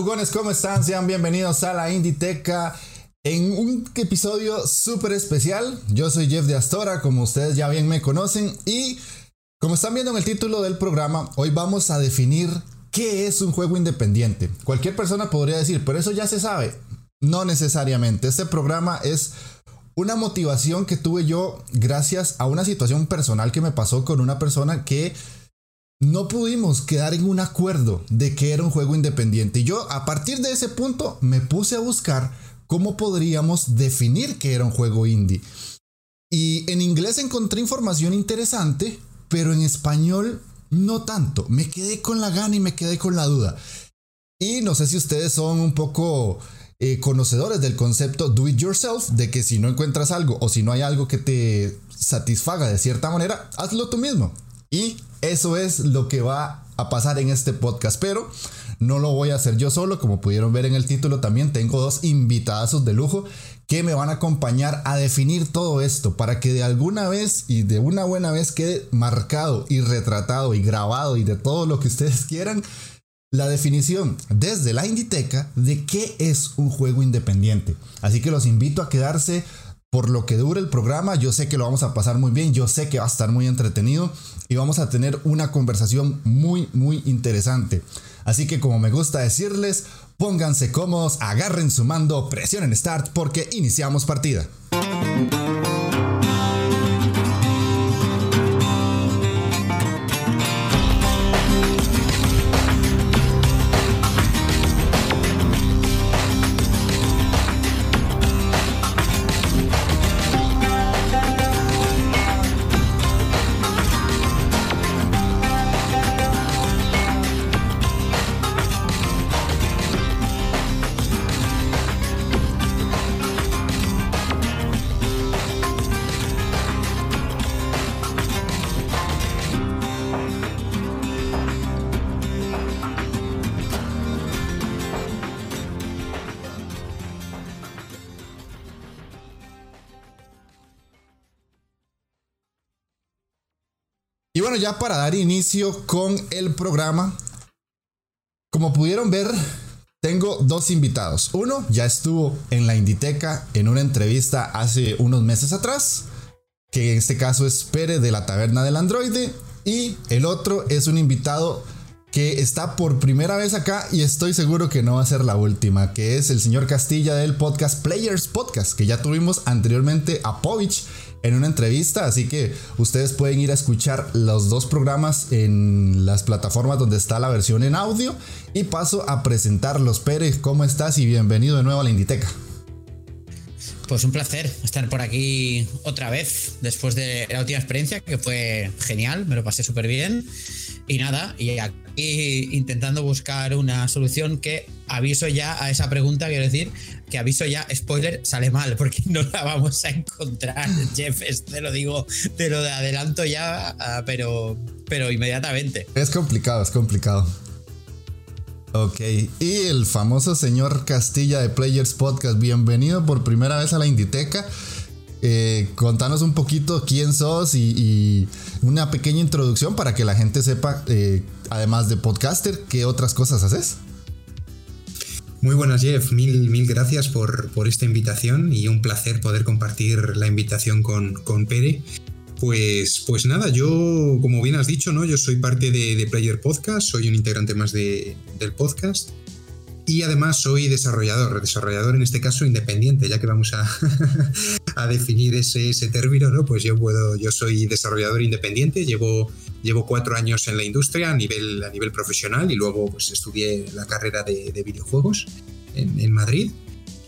Jugones, ¿cómo están? Sean bienvenidos a la Inditeca en un episodio súper especial. Yo soy Jeff de Astora, como ustedes ya bien me conocen, y como están viendo en el título del programa, hoy vamos a definir qué es un juego independiente. Cualquier persona podría decir, pero eso ya se sabe. No necesariamente. Este programa es una motivación que tuve yo gracias a una situación personal que me pasó con una persona que no pudimos quedar en un acuerdo de que era un juego independiente. Y yo a partir de ese punto me puse a buscar cómo podríamos definir que era un juego indie. Y en inglés encontré información interesante, pero en español no tanto. Me quedé con la gana y me quedé con la duda. Y no sé si ustedes son un poco eh, conocedores del concepto do it yourself, de que si no encuentras algo o si no hay algo que te satisfaga de cierta manera, hazlo tú mismo. Y eso es lo que va a pasar en este podcast, pero no lo voy a hacer yo solo, como pudieron ver en el título también tengo dos invitadazos de lujo que me van a acompañar a definir todo esto para que de alguna vez y de una buena vez quede marcado y retratado y grabado y de todo lo que ustedes quieran la definición desde la Inditeca de qué es un juego independiente. Así que los invito a quedarse por lo que dure el programa. Yo sé que lo vamos a pasar muy bien, yo sé que va a estar muy entretenido y vamos a tener una conversación muy, muy interesante. Así que como me gusta decirles, pónganse cómodos, agarren su mando, presionen start porque iniciamos partida. Bueno, ya para dar inicio con el programa, como pudieron ver, tengo dos invitados. Uno ya estuvo en la Inditeca en una entrevista hace unos meses atrás, que en este caso es Pere de la Taberna del Androide. Y el otro es un invitado que está por primera vez acá y estoy seguro que no va a ser la última, que es el señor Castilla del podcast Players Podcast, que ya tuvimos anteriormente a Povich en una entrevista, así que ustedes pueden ir a escuchar los dos programas en las plataformas donde está la versión en audio y paso a presentarlos. Pérez, ¿cómo estás? Y bienvenido de nuevo a la Inditeca. Pues un placer estar por aquí otra vez después de la última experiencia que fue genial, me lo pasé súper bien. Y nada, y aquí intentando buscar una solución que aviso ya a esa pregunta, quiero decir, que aviso ya, spoiler, sale mal, porque no la vamos a encontrar, Jeff, te lo digo, te lo adelanto ya, ah, pero, pero inmediatamente. Es complicado, es complicado. Ok, y el famoso señor Castilla de Players Podcast, bienvenido por primera vez a la Inditeca. Eh, contanos un poquito quién sos y, una pequeña introducción para que la gente sepa, eh, además de podcaster, qué otras cosas haces. Muy buenas, Jeff. Mil, mil gracias por, por, esta invitación y un placer poder compartir la invitación con, con Pere. Pues, pues nada, yo, como bien has dicho, ¿no? Yo soy parte de, Player Podcast, soy un integrante más de, del podcast. Y además soy desarrollador, desarrollador en este caso independiente, ya que vamos a, a definir ese, ese, término, ¿no? Pues yo puedo, yo soy desarrollador independiente, llevo, llevo cuatro años en la industria a nivel, a nivel profesional y luego pues estudié la carrera de, de videojuegos en Madrid.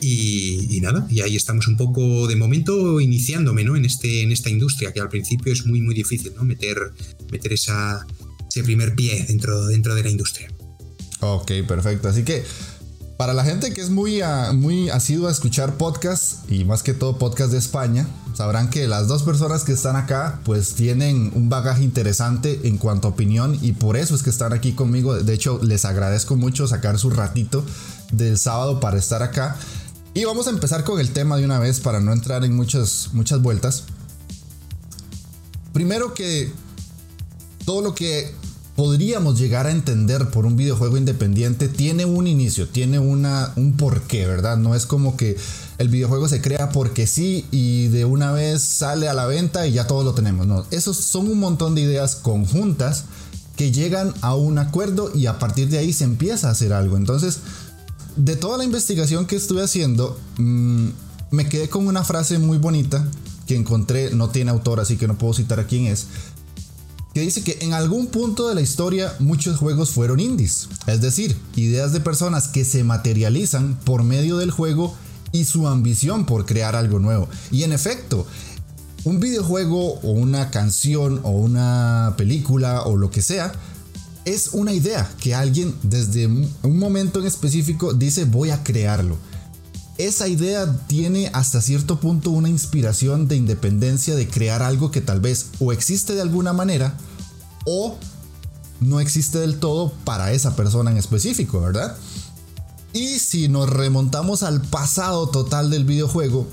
Y, nada, y ahí estamos un poco de momento iniciándome ¿no? en, este, en esta industria, que al principio es muy, muy difícil ¿no? meter, meter ese primer pie dentro, dentro de la industria. Ok, perfecto. Así que Para la gente que es muy, uh, muy asiduo a escuchar podcasts y más que todo podcast de España, sabrán que las dos personas que están acá pues tienen un bagaje interesante en cuanto a opinión y por eso es que están aquí conmigo. De hecho, les agradezco mucho sacar su ratito del sábado para estar acá. Y vamos a empezar con el tema de una vez para no entrar en muchas, muchas vueltas. Primero que todo lo que podríamos llegar a entender por un videojuego independiente tiene un inicio, tiene una, un porqué, ¿verdad? No es como que el videojuego se crea porque sí y de una vez sale a la venta y ya todo lo tenemos. No, esos son un montón de ideas conjuntas que llegan a un acuerdo y a partir de ahí se empieza a hacer algo. Entonces, de toda la investigación que estuve haciendo, mmm, me quedé con una frase muy bonita que encontré, no tiene autor, así que no puedo citar a quién es, que dice que en algún punto de la historia muchos juegos fueron indies, es decir, ideas de personas que se materializan por medio del juego y su ambición por crear algo nuevo. Y en efecto, un videojuego o una canción o una película o lo que sea, es una idea que alguien desde un momento en específico dice voy a crearlo. Esa idea tiene hasta cierto punto una inspiración de independencia de crear algo que tal vez o existe de alguna manera o no existe del todo para esa persona en específico, ¿verdad? Y si nos remontamos al pasado total del videojuego,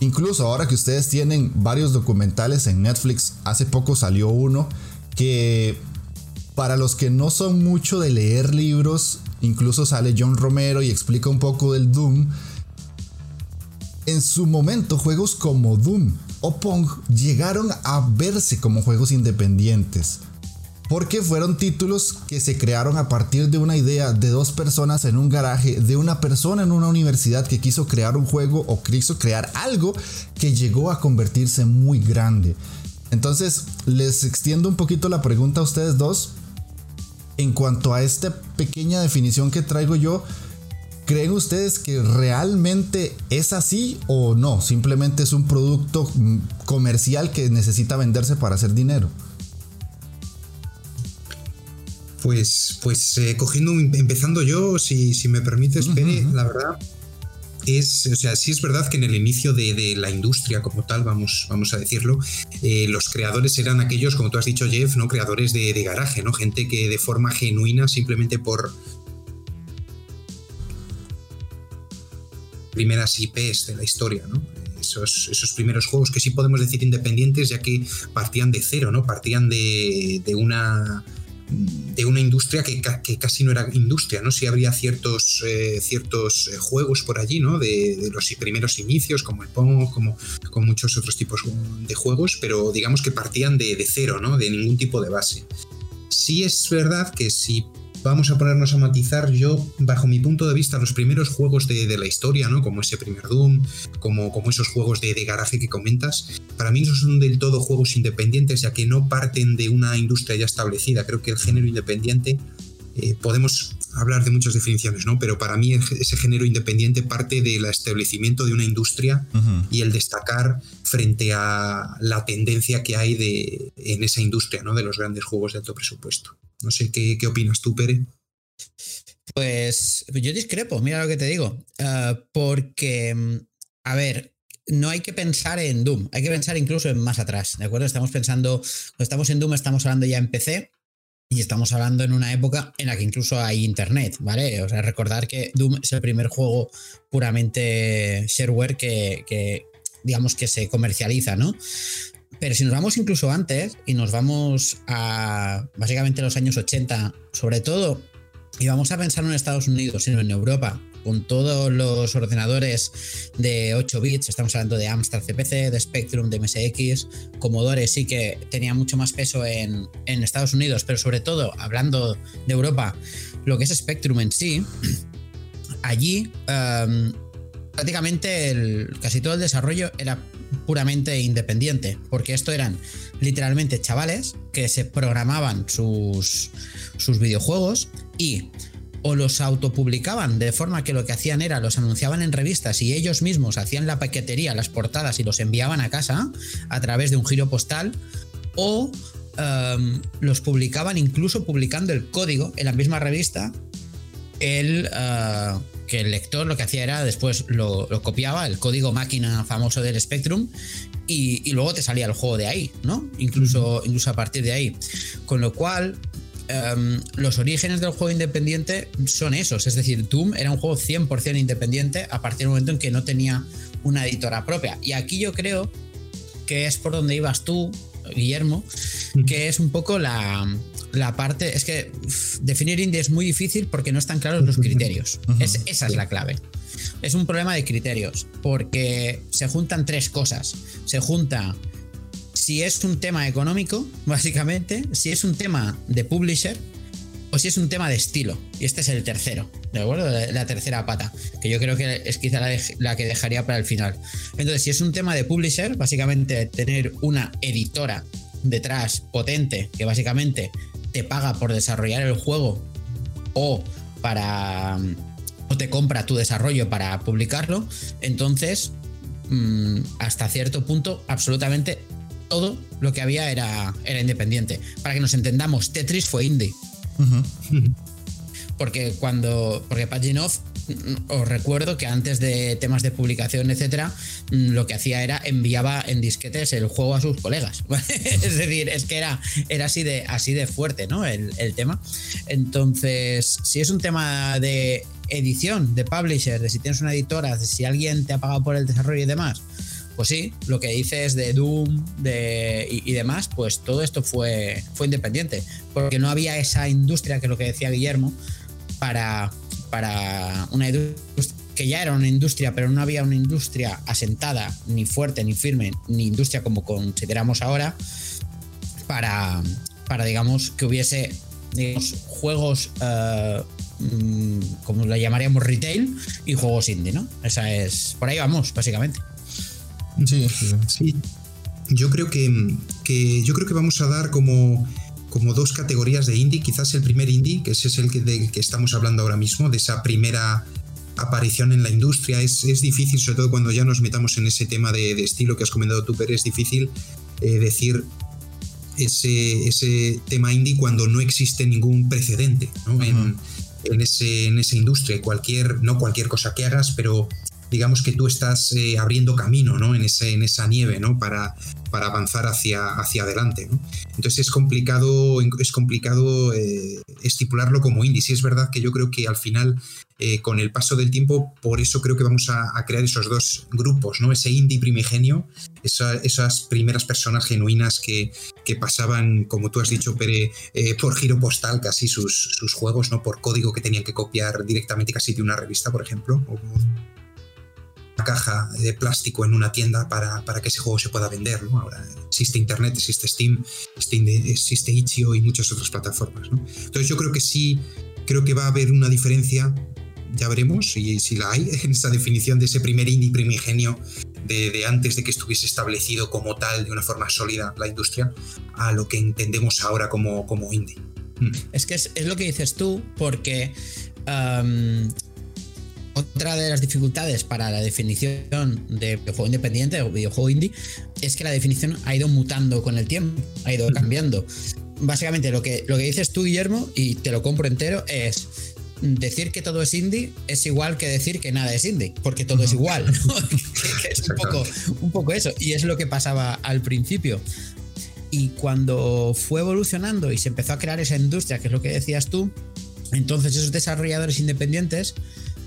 incluso ahora que ustedes tienen varios documentales en Netflix, hace poco salió uno que para los que no son mucho de leer libros, incluso sale John Romero y explica un poco del Doom. En su momento, juegos como Doom o Pong llegaron a verse como juegos independientes. Porque fueron títulos que se crearon a partir de una idea de dos personas en un garaje, de una persona en una universidad que quiso crear un juego o quiso crear algo que llegó a convertirse muy grande. Entonces, les extiendo un poquito la pregunta a ustedes dos en cuanto a esta pequeña definición que traigo yo, ¿creen ustedes que realmente es así o no? Simplemente es un producto mm, comercial que necesita venderse para hacer dinero. Pues, pues eh, cogiendo, empezando yo, si, si me permites, uh -huh. Pere, la verdad, es, o sea, sí es verdad que en el inicio de, de la industria como tal, vamos, vamos a decirlo, eh, los creadores eran aquellos, como tú has dicho, Jeff, ¿no? Creadores de, de, garaje, ¿no? Gente que de forma genuina, simplemente por primeras IPs de la historia, ¿no? Esos, esos, primeros juegos que sí podemos decir independientes, ya que partían de cero, ¿no? Partían de, de una de una industria que, casi no era industria, ¿no? Sí habría ciertos, eh, ciertos juegos por allí, ¿no? De, los primeros inicios, como el Pong, como con muchos otros tipos de juegos, pero digamos que partían de, de, cero, ¿no? De ningún tipo de base. Sí es verdad que si vamos a ponernos a matizar, yo, bajo mi punto de vista, los primeros juegos de, de la historia, ¿no? Como ese primer Doom, como, como esos juegos de, de, garaje que comentas, para mí no son del todo juegos independientes, ya que no parten de una industria ya establecida. Creo que el género independiente, eh, podemos hablar de muchas definiciones, ¿no? Pero para mí ese género independiente parte del establecimiento de una industria uh -huh. y el destacar frente a la tendencia que hay de, en esa industria, ¿no? De los grandes juegos de alto presupuesto. No sé qué, qué opinas tú, Pere. Pues yo discrepo, mira lo que te digo. Uh, porque, a ver, no hay que pensar en Doom, hay que pensar incluso en más atrás, ¿de acuerdo? Estamos pensando, cuando estamos en Doom, estamos hablando ya en PC y estamos hablando en una época en la que incluso hay internet, ¿vale? O sea, recordar que Doom es el primer juego puramente shareware que, que digamos que se comercializa, ¿no? Pero si nos vamos incluso antes y nos vamos a básicamente los años 80, sobre todo, y vamos a pensar en Estados Unidos, sino en Europa, con todos los ordenadores de 8 bits, estamos hablando de Amstrad CPC, de Spectrum, de MSX, Commodore sí que tenía mucho más peso en, en Estados Unidos, pero sobre todo, hablando de Europa, lo que es Spectrum en sí, allí um, prácticamente el, casi todo el desarrollo era puramente independiente, porque esto eran literalmente chavales que se programaban sus, sus videojuegos y o los autopublicaban de forma que lo que hacían era los anunciaban en revistas y ellos mismos hacían la paquetería, las portadas y los enviaban a casa a través de un giro postal o um, los publicaban incluso publicando el código en la misma revista el, uh, que el lector lo que hacía era después lo, copiaba, el código máquina famoso del Spectrum, y, luego te salía el juego de ahí, ¿no? Incluso, incluso a partir de ahí. Con lo cual, em, los orígenes del juego independiente son esos. Es decir, Doom era un juego 100% independiente a partir del momento en que no tenía una editora propia. Y aquí yo creo que es por donde ibas tú, Guillermo, que es un poco la, la parte. Es que definir indie es muy difícil porque no están claros los criterios. esa es la clave. Es un problema de criterios porque se juntan tres cosas. Se junta si es un tema económico, básicamente, si es un tema de publisher o si es un tema de estilo. Y este es el tercero, ¿de acuerdo? La, tercera pata, que yo creo que es quizá la, la, que dejaría para el final. Entonces, si es un tema de publisher, básicamente tener una editora detrás potente que básicamente te paga por desarrollar el juego o para o te compra tu desarrollo para publicarlo, entonces mm, hasta cierto punto absolutamente todo lo que había era, era independiente. Para que nos entendamos, Tetris fue indie. Porque cuando. Porque Paginov os recuerdo que antes de temas de publicación, etcétera, mm, lo que hacía era enviaba en disquetes el juego a sus colegas. es decir, es que era, era así, de, así de fuerte, ¿no? El, tema. Entonces, si es un tema de edición, de publisher, de si tienes una editora, de si alguien te ha pagado por el desarrollo y demás, pues sí, lo que dices de Doom de, y, y, demás, pues todo esto fue, fue independiente, porque no había esa industria, que es lo que decía Guillermo, para, para una que ya era una industria, pero no había una industria asentada, ni fuerte, ni firme, ni industria como consideramos ahora, para, para digamos, que hubiese juegos, eh, mm, como lo llamaríamos retail, y juegos indie, ¿no? Esa es, por ahí vamos, básicamente. Sí, sí. Yo creo que, que, yo creo que vamos a dar como como dos categorías de indie. Quizás el primer indie, que ese es el que, del que estamos hablando ahora mismo, de esa primera aparición en la industria. Es, es difícil, sobre todo cuando ya nos metamos en ese tema de, estilo que has comentado tú, pero es difícil eh, decir ese, ese, tema indie cuando no existe ningún precedente en, en, ese, en esa industria. Cualquier, no cualquier cosa que hagas, pero digamos que tú estás eh, abriendo camino ¿no? en, ese, en esa nieve ¿no? para, para avanzar hacia, hacia adelante. Entonces es complicado, es complicado eh, estipularlo como indie. Sí es verdad que yo creo que al final, eh, con el paso del tiempo, por eso creo que vamos a, crear esos dos grupos, ¿no? ese indie primigenio, esas primeras personas genuinas que, que, pasaban, como tú has dicho, Pere, por giro postal casi sus, sus juegos, ¿no? por código que tenían que copiar directamente casi de una revista, por ejemplo. Caja de plástico en una tienda para, que ese juego se pueda vender. ¿no? Ahora existe Internet, existe Steam, existe Itch.io y muchas otras plataformas. Entonces yo creo que sí, creo que va a haber una diferencia, ya veremos si, si la hay, en esa definición de ese primer indie primigenio de, antes de que estuviese establecido como tal, de una forma sólida, la industria, a lo que entendemos ahora como, como indie. Mm. Es que es, lo que dices tú, porque otra de las dificultades para la definición de videojuego independiente o videojuego indie es que la definición ha ido mutando con el tiempo, ha ido cambiando. Básicamente lo que, lo que dices tú, Guillermo, y te lo compro entero, es decir que todo es indie es igual que decir que nada es indie, porque todo es igual. es un poco, un poco eso. Y es lo que pasaba al principio. Y cuando fue evolucionando y se empezó a crear esa industria, que es lo que decías tú, entonces esos desarrolladores independientes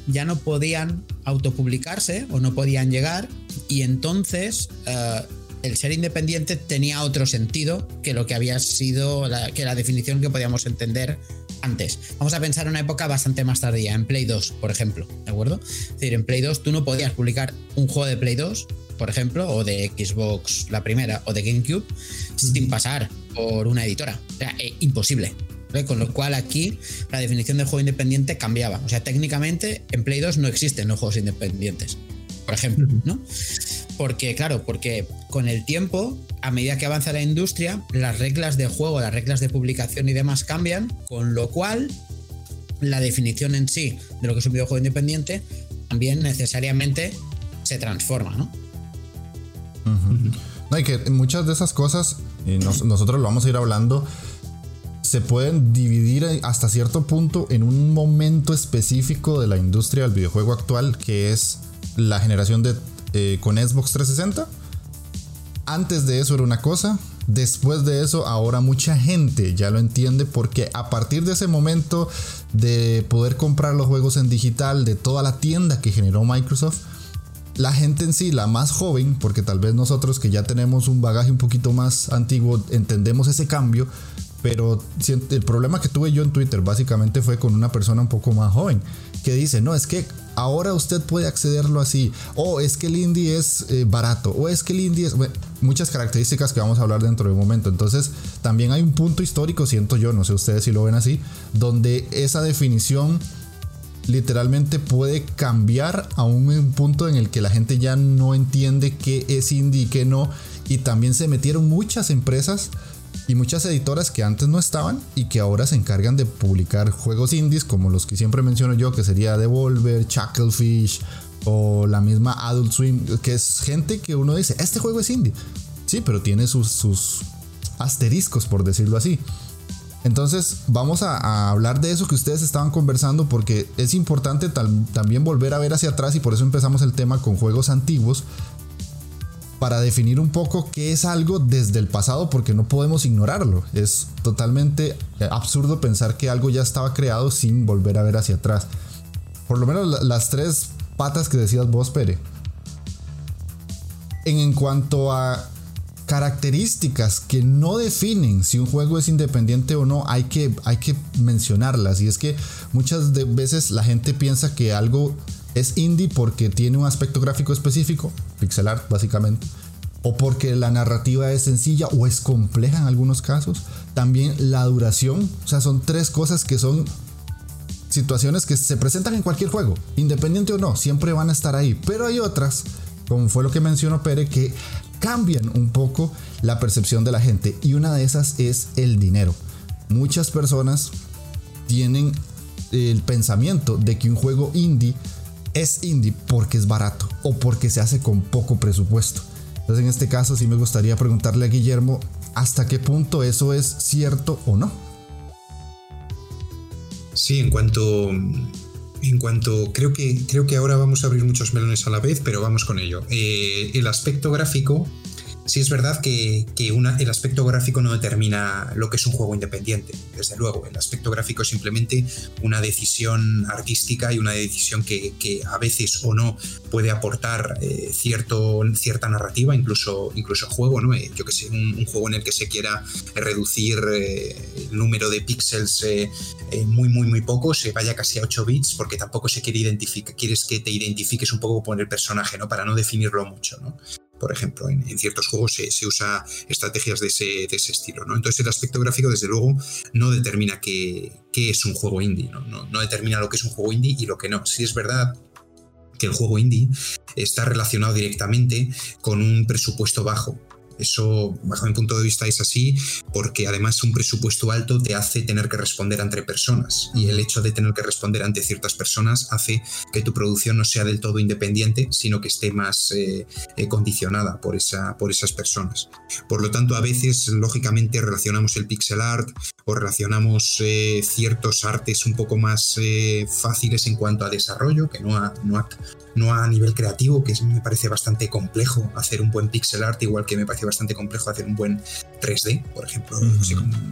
ya no podían autopublicarse o no podían llegar y entonces eh, el ser independiente tenía otro sentido que lo que había sido la, que la definición que podíamos entender antes. Vamos a pensar en una época bastante más tardía, en Play 2, por ejemplo, ¿de acuerdo? Es decir, en Play 2 tú no podías publicar un juego de Play 2, por ejemplo, o de Xbox la primera o de GameCube sin pasar por una editora. Era eh, imposible. Con lo cual aquí la definición de juego independiente cambiaba. O sea, técnicamente en Play 2 no existen los juegos independientes, por ejemplo, ¿no? Porque, claro, porque con el tiempo, a medida que avanza la industria, las reglas de juego, las reglas de publicación y demás cambian, con lo cual la definición en sí de lo que es un videojuego independiente también necesariamente se transforma, ¿no? No, y que muchas de esas cosas, y nosotros lo vamos a ir hablando, se pueden dividir hasta cierto punto en un momento específico de la industria del videojuego actual, que es la generación de eh, con Xbox 360. Antes de eso era una cosa, después de eso ahora mucha gente ya lo entiende porque a partir de ese momento de poder comprar los juegos en digital de toda la tienda que generó Microsoft, la gente en sí, la más joven, porque tal vez nosotros que ya tenemos un bagaje un poquito más antiguo, entendemos ese cambio, pero el problema que tuve yo en Twitter básicamente fue con una persona un poco más joven que dice, no, es que ahora usted puede accederlo así, o es que el indie es eh, barato, o es que el indie es... muchas características que vamos a hablar dentro de un momento. Entonces, también hay un punto histórico, siento yo, no sé ustedes si lo ven así, donde esa definición literalmente puede cambiar a un punto en el que la gente ya no entiende qué es indie y qué no. Y también se metieron muchas empresas y muchas editoras que antes no estaban y que ahora se encargan de publicar juegos indies como los que siempre menciono yo, que sería Devolver, Chucklefish o la misma Adult Swim, que es gente que uno dice, este juego es indie. Sí, pero tiene sus, sus asteriscos, por decirlo así. Entonces vamos a, hablar de eso que ustedes estaban conversando porque es importante también volver a ver hacia atrás y por eso empezamos el tema con juegos antiguos para definir un poco qué es algo desde el pasado porque no podemos ignorarlo. Es totalmente absurdo pensar que algo ya estaba creado sin volver a ver hacia atrás. Por lo menos las tres patas que decías vos, Pere. En, en cuanto a características que no definen si un juego es independiente o no, hay que, hay que mencionarlas. Y es que muchas veces la gente piensa que algo es indie porque tiene un aspecto gráfico específico, pixel art básicamente, o porque la narrativa es sencilla o es compleja en algunos casos. También la duración, o sea, son tres cosas que son situaciones que se presentan en cualquier juego, independiente o no, siempre van a estar ahí. Pero hay otras, como fue lo que mencionó Pere, que cambian un poco la percepción de la gente y una de esas es el dinero. Muchas personas tienen el pensamiento de que un juego indie es indie porque es barato o porque se hace con poco presupuesto. Entonces en este caso sí me gustaría preguntarle a Guillermo hasta qué punto eso es cierto o no. Sí, en cuanto en cuanto creo que creo que ahora vamos a abrir muchos melones a la vez, pero vamos con ello. Eh, el aspecto gráfico Sí es verdad que, el aspecto gráfico no determina lo que es un juego independiente, desde luego. El aspecto gráfico es simplemente una decisión artística y una decisión que, a veces o no puede aportar eh, cierta narrativa, incluso, incluso juego, ¿no? Eh, yo que sé, un, juego en el que se quiera reducir eh, el número de píxeles muy, muy, muy poco, se vaya casi a 8 bits, porque tampoco se quiere identificar, quieres que te identifiques un poco con el personaje, ¿no? Para no definirlo mucho, ¿no? Por ejemplo, en, ciertos juegos se, usa estrategias de ese, estilo. ¿no? Entonces el aspecto gráfico, desde luego, no determina qué, es un juego indie, ¿no? ¿no? determina lo que es un juego indie y lo que no. Si es verdad que el juego indie está relacionado directamente con un presupuesto bajo. Eso, bajo mi punto de vista, es así porque además un presupuesto alto te hace tener que responder ante personas y el hecho de tener que responder ante ciertas personas hace que tu producción no sea del todo independiente, sino que esté más eh, eh, condicionada por, esa, por esas personas. Por lo tanto, a veces, lógicamente, relacionamos el pixel art o relacionamos eh, ciertos artes un poco más fáciles en cuanto a desarrollo, que no a no a nivel creativo, que me parece bastante complejo hacer un buen pixel art, igual que me parece bastante complejo hacer un buen 3D, por ejemplo,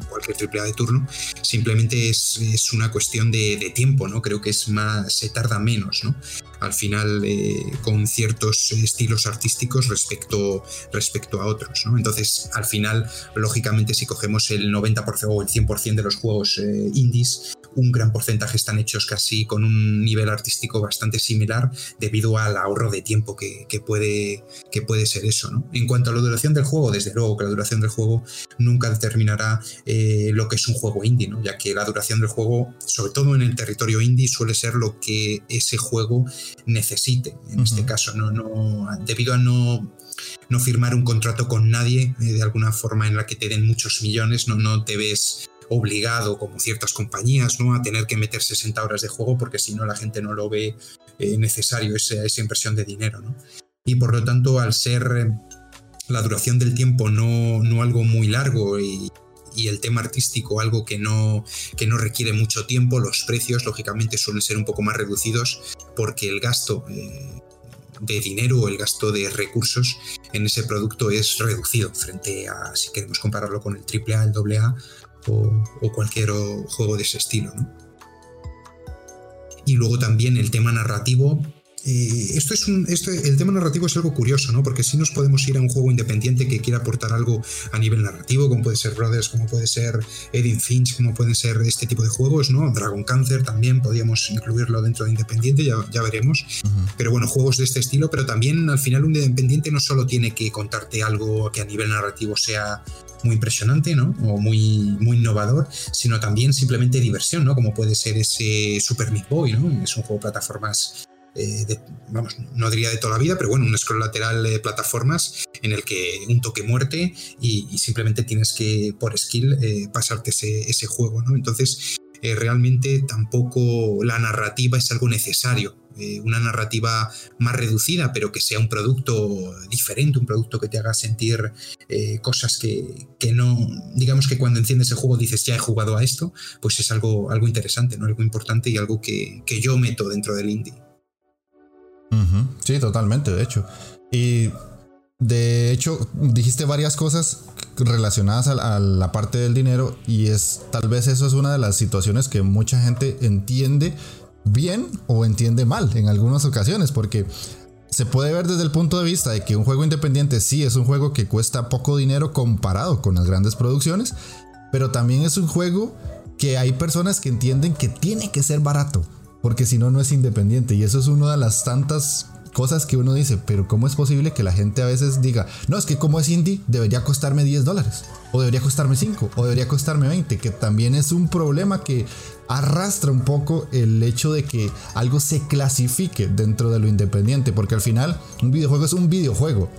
cualquier triple A de turno. Simplemente es, una cuestión de, tiempo, ¿no? Creo que es más, se tarda menos, ¿no? Al final, eh, con ciertos estilos artísticos respecto, respecto a otros, ¿no? Entonces, al final, lógicamente, si cogemos el 90% o el 100% de los juegos eh, indies, un gran porcentaje están hechos casi con un nivel artístico bastante similar debido al ahorro de tiempo que, puede, que puede ser eso. ¿no? En cuanto a la duración del juego, desde luego que la duración del juego nunca determinará eh, lo que es un juego indie, ¿no? ya que la duración del juego, sobre todo en el territorio indie, suele ser lo que ese juego necesite. En este caso, no, no, debido a no no firmar un contrato con nadie eh, de alguna forma en la que te den muchos millones, no, no te ves obligado, como ciertas compañías, ¿no? a tener que meter 60 horas de juego porque si no la gente no lo ve eh, necesario, esa, esa, inversión de dinero. ¿no? Y por lo tanto, al ser eh, la duración del tiempo no, no algo muy largo y, y el tema artístico algo que no, que no requiere mucho tiempo, los precios lógicamente suelen ser un poco más reducidos porque el gasto eh, de dinero o el gasto de recursos en ese producto es reducido frente a si queremos compararlo con el AAA, el AA o, cualquier juego de ese estilo. Y luego también el tema narrativo eh, esto es un, esto, el tema narrativo es algo curioso, ¿no? Porque si nos podemos ir a un juego independiente que quiera aportar algo a nivel narrativo, como puede ser Brothers, como puede ser Edith Finch, como pueden ser este tipo de juegos, ¿no? Dragon Cancer también podríamos incluirlo dentro de independiente, ya, ya veremos. Pero bueno, juegos de este estilo, pero también al final un independiente no solo tiene que contarte algo que a nivel narrativo sea muy impresionante, ¿no? O muy, muy innovador, sino también simplemente diversión, ¿no? Como puede ser ese Super Meat Boy, ¿no? Es un juego de plataformas eh, vamos, no diría de toda la vida, pero bueno, un scroll lateral de plataformas en el que un toque muerte y, simplemente tienes que, por skill, eh, pasarte ese, juego, ¿no? Entonces, eh, realmente tampoco la narrativa es algo necesario. una narrativa más reducida, pero que sea un producto diferente, un producto que te haga sentir cosas que, no, digamos que cuando enciendes el juego dices ya he jugado a esto, pues es algo, algo interesante, ¿no? algo importante y algo que, que yo meto dentro del indie. Sí, totalmente, de hecho. Y de hecho, dijiste varias cosas relacionadas a, la parte del dinero y es tal vez eso es una de las situaciones que mucha gente entiende bien o entiende mal en algunas ocasiones porque se puede ver desde el punto de vista de que un juego independiente sí es un juego que cuesta poco dinero comparado con las grandes producciones, pero también es un juego que hay personas que entienden que tiene que ser barato porque si no, no es independiente. Y eso es una de las tantas cosas que uno dice, pero ¿cómo es posible que la gente a veces diga, no, es que como es indie, debería costarme 10 dólares, o debería costarme 5, o debería costarme 20, que también es un problema que arrastra un poco el hecho de que algo se clasifique dentro de lo independiente, porque al final un videojuego es un videojuego.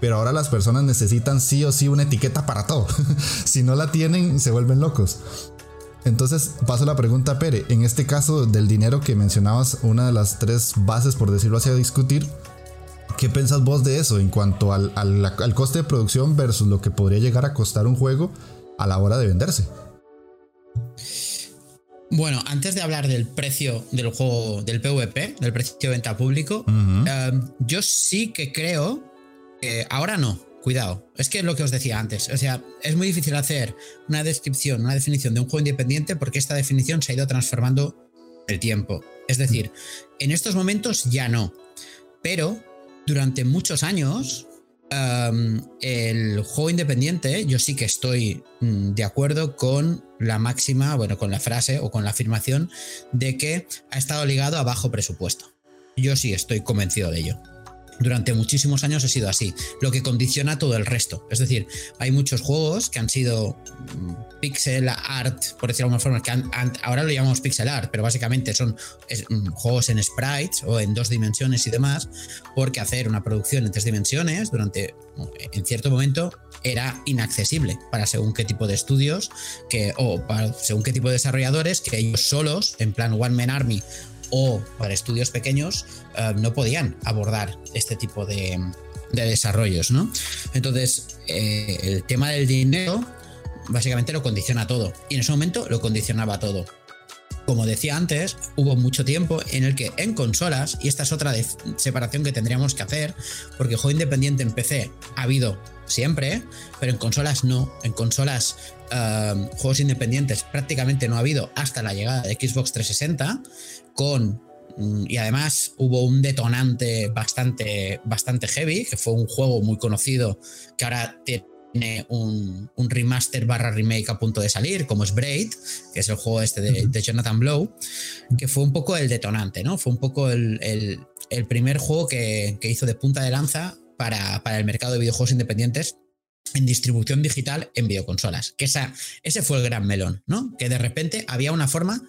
Pero ahora las personas necesitan sí o sí una etiqueta para todo. si no la tienen, se vuelven locos. Entonces paso la pregunta, Pere. En este caso del dinero que mencionabas, una de las tres bases, por decirlo así, a discutir, ¿qué pensás vos de eso en cuanto al, coste de producción versus lo que podría llegar a costar un juego a la hora de venderse? Bueno, antes de hablar del precio del juego, del PvP, del precio de venta público, eh, yo sí que creo que ahora no, cuidado, es que es lo que os decía antes, o sea, es muy difícil hacer una descripción, una definición de un juego independiente porque esta definición se ha ido transformando el tiempo. Es decir, en estos momentos ya no, pero durante muchos años el juego independiente, yo sí que estoy mm, de acuerdo con la máxima, bueno, con la frase o con la afirmación de que ha estado ligado a bajo presupuesto. Yo sí estoy convencido de ello durante muchísimos años ha sido así, lo que condiciona todo el resto. Es decir, hay muchos juegos que han sido mm, pixel art, por decirlo de alguna forma, que ahora lo llamamos pixel art, pero básicamente son mm, juegos en sprites o en dos dimensiones y demás, porque hacer una producción en tres dimensiones durante, en cierto momento, era inaccesible para según qué tipo de estudios que, o para según qué tipo de desarrolladores que ellos solos, en plan One Man Army o para estudios pequeños eh, no podían abordar este tipo de, desarrollos, ¿no? Entonces, eh, el tema del dinero básicamente lo condiciona todo. Y en ese momento lo condicionaba todo. Como decía antes, hubo mucho tiempo en el que en consolas, y esta es otra separación que tendríamos que hacer, porque juego independiente en PC ha habido siempre, pero en consolas no. En consolas, eh, juegos independientes prácticamente no ha habido hasta la llegada de Xbox 360 con mm, y además hubo un detonante bastante, bastante heavy, que fue un juego muy conocido que ahora tiene un, remaster barra remake a punto de salir, como es Braid, que es el juego este de, Jonathan Blow, que fue un poco el detonante, ¿no? Fue un poco el, primer juego que, hizo de punta de lanza para, para, el mercado de videojuegos independientes en distribución digital en videoconsolas. Que esa, ese fue el gran melón, ¿no? Que de repente había una forma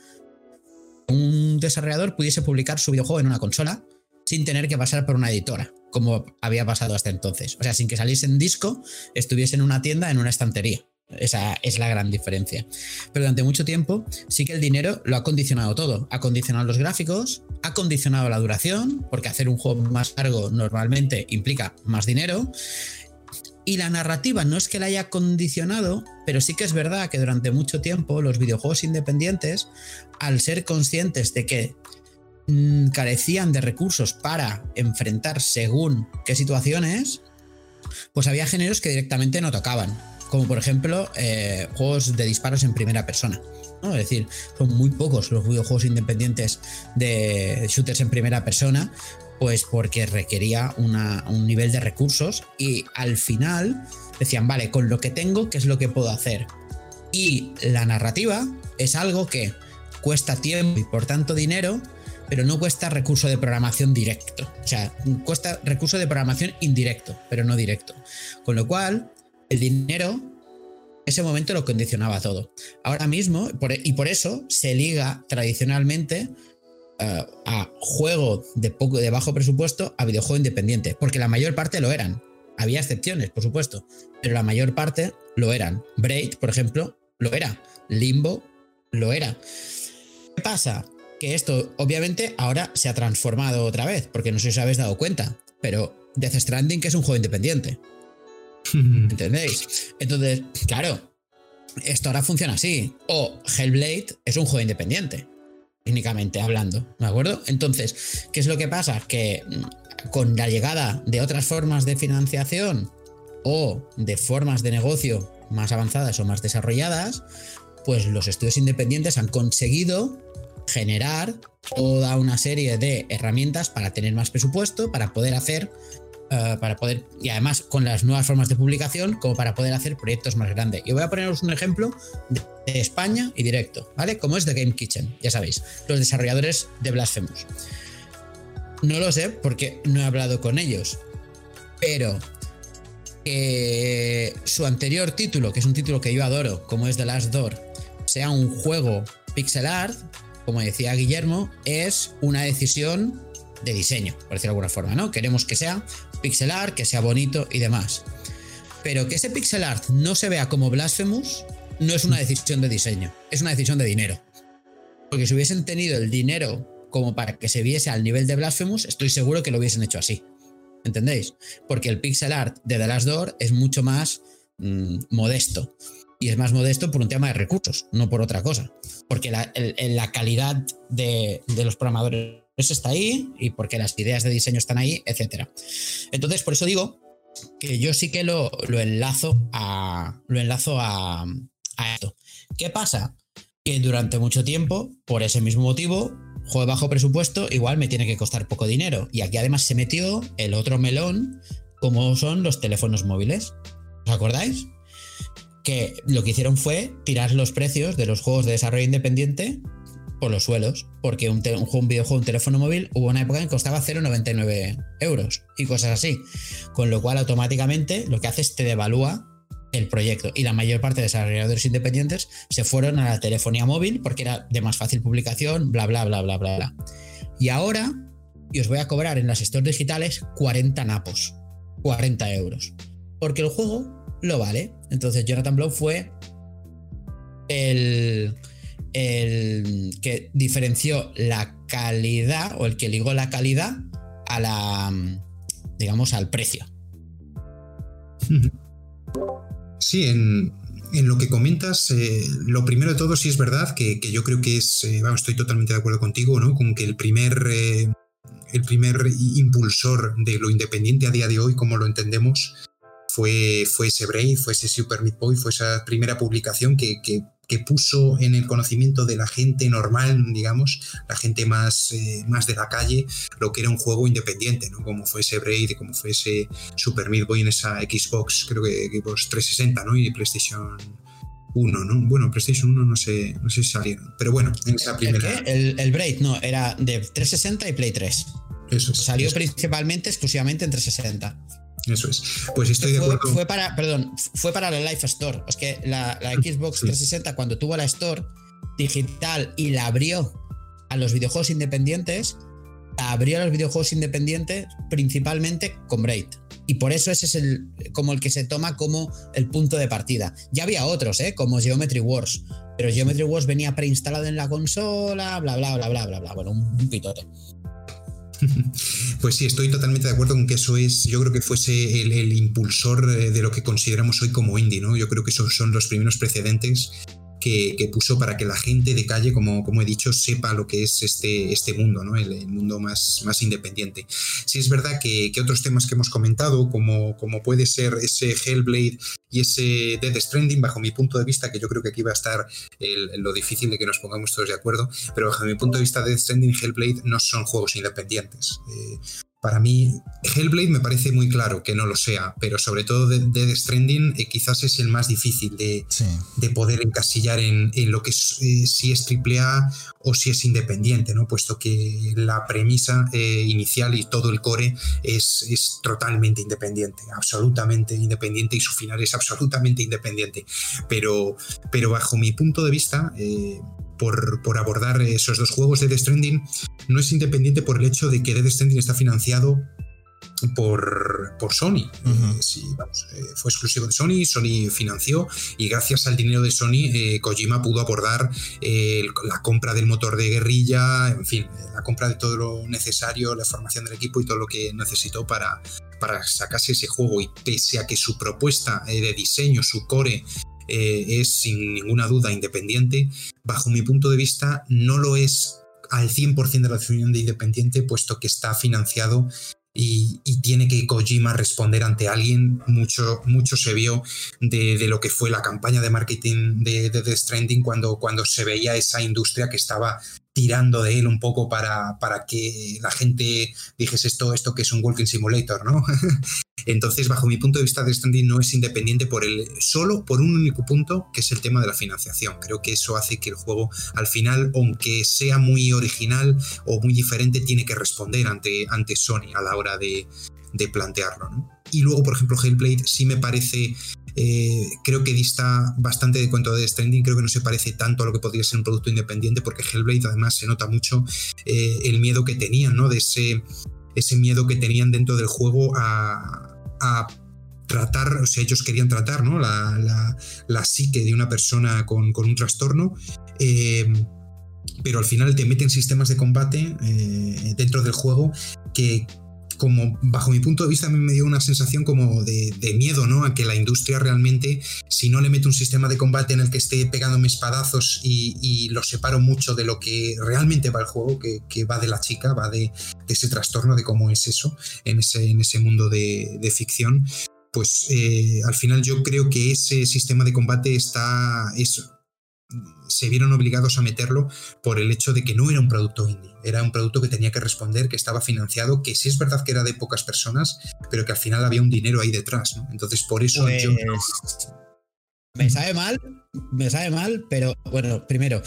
un desarrollador pudiese publicar su videojuego en una consola sin tener que pasar por una editora, como había pasado hasta entonces. O sea, sin que saliese en disco, estuviese en una tienda, en una estantería. Esa es la gran diferencia. Pero durante mucho tiempo sí que el dinero lo ha condicionado todo. Ha condicionado los gráficos, ha condicionado la duración, porque hacer un juego más largo normalmente implica más dinero. Y la narrativa no es que la haya condicionado, pero sí que es verdad que durante mucho tiempo los videojuegos independientes, al ser conscientes de que mm, carecían de recursos para enfrentar según qué situaciones, pues había géneros que directamente no tocaban. Como por ejemplo eh, juegos de disparos en primera persona. Es decir, son muy pocos los videojuegos independientes de shooters en primera persona pues porque requería un nivel de recursos y al final decían, vale, con lo que tengo, ¿qué es lo que puedo hacer? Y la narrativa es algo que cuesta tiempo y por tanto dinero, pero no cuesta recurso de programación directo. O sea, cuesta recurso de programación indirecto, pero no directo. Con lo cual, el dinero, ese momento lo condicionaba todo. Ahora mismo, y por eso se liga tradicionalmente eh, a juego de, poco, de bajo presupuesto a videojuego independiente, porque la mayor parte lo eran. Había excepciones, por supuesto, pero la mayor parte lo eran. Braid, por ejemplo, lo era. Limbo lo era. ¿Qué pasa? Que esto obviamente ahora se ha transformado otra vez, porque no sé si os habéis dado cuenta, pero Death Stranding que es un juego independiente. ¿Entendéis? Entonces, claro, esto ahora funciona así. O Hellblade es un juego independiente técnicamente hablando, ¿de acuerdo? Entonces, ¿qué es lo que pasa? Que mm, con la llegada de otras formas de financiación o de formas de negocio más avanzadas o más desarrolladas, pues los estudios independientes han conseguido generar toda una serie de herramientas para tener más presupuesto, para poder hacer eh, para poder, y además con las nuevas formas de publicación, como para poder hacer proyectos más grandes. Y voy a poneros un ejemplo de España y directo, ¿vale? Como es The Game Kitchen, ya sabéis, los desarrolladores de Blasphemous. No lo sé porque no he hablado con ellos, pero que su anterior título, que es un título que yo adoro, como es The Last Door, sea un juego pixel art, como decía Guillermo, es una decisión de diseño, por decirlo de alguna forma, ¿no? Queremos que sea pixel art, que sea bonito y demás. Pero que ese pixel art no se vea como Blasphemous no es una decisión de diseño, es una decisión de dinero. Porque si hubiesen tenido el dinero como para que se viese al nivel de Blasphemous, estoy seguro que lo hubiesen hecho así. ¿Entendéis? Porque el pixel art de The Last Door es mucho más mm, modesto. Y es más modesto por un tema de recursos, no por otra cosa. Porque la, calidad de, de los programadores eso está ahí y porque las ideas de diseño están ahí, etc. Entonces, por eso digo que yo sí que lo, enlazo a. Lo enlazo a, esto. ¿Qué pasa? Que durante mucho tiempo, por ese mismo motivo, juego bajo presupuesto igual me tiene que costar poco dinero. Y aquí además se metió el otro melón, como son los teléfonos móviles. ¿Os acordáis? Que lo que hicieron fue tirar los precios de los juegos de desarrollo independiente por los suelos, porque un, un, videojuego, un teléfono móvil, hubo una época en que costaba 0,99 euros y cosas así. Con lo cual, automáticamente lo que hace es te devalúa el proyecto. Y la mayor parte de desarrolladores independientes se fueron a la telefonía móvil porque era de más fácil publicación, bla, bla, bla, bla, bla, bla. Y ahora, y os voy a cobrar en las stores digitales 40 napos, 40 euros. Porque el juego lo vale. Entonces, Jonathan Blow fue el el que diferenció la calidad o el que ligó la calidad a la, digamos, al precio. Sí, en, lo que comentas, eh, lo primero de todo sí es verdad que, yo creo que es, eh, estoy totalmente de acuerdo contigo, ¿no? Con que el primer, eh, el primer impulsor de lo independiente a día de hoy, como lo entendemos, fue, fue ese Brave, fue ese Super Meat Boy, fue esa primera publicación que, que que puso en el conocimiento de la gente normal, digamos, la gente más, eh, más de la calle, lo que era un juego independiente, ¿no? Como fue ese Braid, como fue ese Super Meat Boy en esa Xbox, creo que Xbox 360, ¿no? Y PlayStation 1, ¿no? Bueno, PlayStation 1 no sé, no sé si salieron, pero bueno, en esa primera... ¿El, el, Braid, no, era de 360 y Play 3. Eso Salió principalmente, exclusivamente en 360. Eso es. Pues estoy de acuerdo. Fue para, perdón, fue para la Life Store. Es que la, Xbox 360, cuando tuvo la Store digital y la abrió a los videojuegos independientes, abrió a los videojuegos independientes principalmente con Braid. Y por eso ese es el, como el que se toma como el punto de partida. Ya había otros, ¿eh? como Geometry Wars. Pero Geometry Wars venía preinstalado en la consola, bla, bla, bla, bla, bla, bla. Bueno, un, pitote. Pues sí, estoy totalmente de acuerdo con que eso es, yo creo que fuese el, impulsor eh, de lo que consideramos hoy como indie, ¿no? Yo creo que esos son los primeros precedentes que, puso para que la gente de calle, como, como he dicho, sepa lo que es este, este mundo, ¿no? el, mundo más, más independiente. Sí es verdad que, otros temas que hemos comentado, como, como puede ser ese Hellblade y ese Dead Stranding, bajo mi punto de vista, que yo creo que aquí va a estar lo difícil de que nos pongamos todos de acuerdo, pero bajo mi punto de vista, Dead Stranding y Hellblade no son juegos independientes. Eh, para mí, Hellblade me parece muy claro que no lo sea, pero sobre todo Dead Stranding eh, quizás es el más difícil de, poder encasillar en, lo que es, eh, si es AAA o si es independiente, ¿no? puesto que la premisa eh, inicial y todo el core es, es, totalmente independiente, absolutamente independiente y su final es absolutamente independiente. Pero, pero bajo mi punto de vista, por, abordar esos dos juegos de Death Stranding no es independiente por el hecho de que Death Stranding está financiado por, por Sony. Eh, eh, fue exclusivo de Sony, Sony financió y gracias al dinero de Sony, eh, Kojima pudo abordar la compra del motor de guerrilla, en fin, la compra de todo lo necesario, la formación del equipo y todo lo que necesitó para, para sacarse ese juego. Y pese a que su propuesta de diseño, su core, eh, es sin ninguna duda independiente, bajo mi punto de vista no lo es al 100% de la definición de independiente, puesto que está financiado y, tiene que Kojima responder ante alguien. Mucho, mucho se vio de, lo que fue la campaña de marketing de, de The Stranding cuando, cuando se veía esa industria que estaba tirando de él un poco para, para que la gente dijese esto, esto que es un walking simulator, ¿no? Entonces, bajo mi punto de vista, The Stranding no es independiente por el, solo por un único punto, que es el tema de la financiación. Creo que eso hace que el juego, al final, aunque sea muy original o muy diferente, tiene que responder ante, ante Sony a la hora de, de plantearlo. ¿no? Y luego, por ejemplo, Hellblade sí me parece eh, creo que dista bastante de cuento de Stranding, creo que no se parece tanto a lo que podría ser un producto independiente, porque Hellblade además se nota mucho eh, el miedo que tenían, ¿no? De ese, ese miedo que tenían dentro del juego a, tratar, o sea, ellos querían tratar, ¿no? La, la, psique de una persona con, un trastorno. Eh, pero al final te meten sistemas de combate dentro del juego que, como bajo mi punto de vista a mí me dio una sensación como de, miedo, ¿no? A que la industria realmente, si no le mete un sistema de combate en el que esté pegándome espadazos y, lo separo mucho de lo que realmente va el juego, que, va de la chica, va de, ese trastorno, de cómo es eso en ese, en ese mundo de, ficción, pues eh, al final yo creo que ese sistema de combate está, es se vieron obligados a meterlo por el hecho de que no era un producto indie, era un producto que tenía que responder, que estaba financiado, que sí es verdad que era de pocas personas, pero que al final había un dinero ahí detrás, Entonces por eso yo... Me sabe mal, me sabe mal, pero bueno, primero,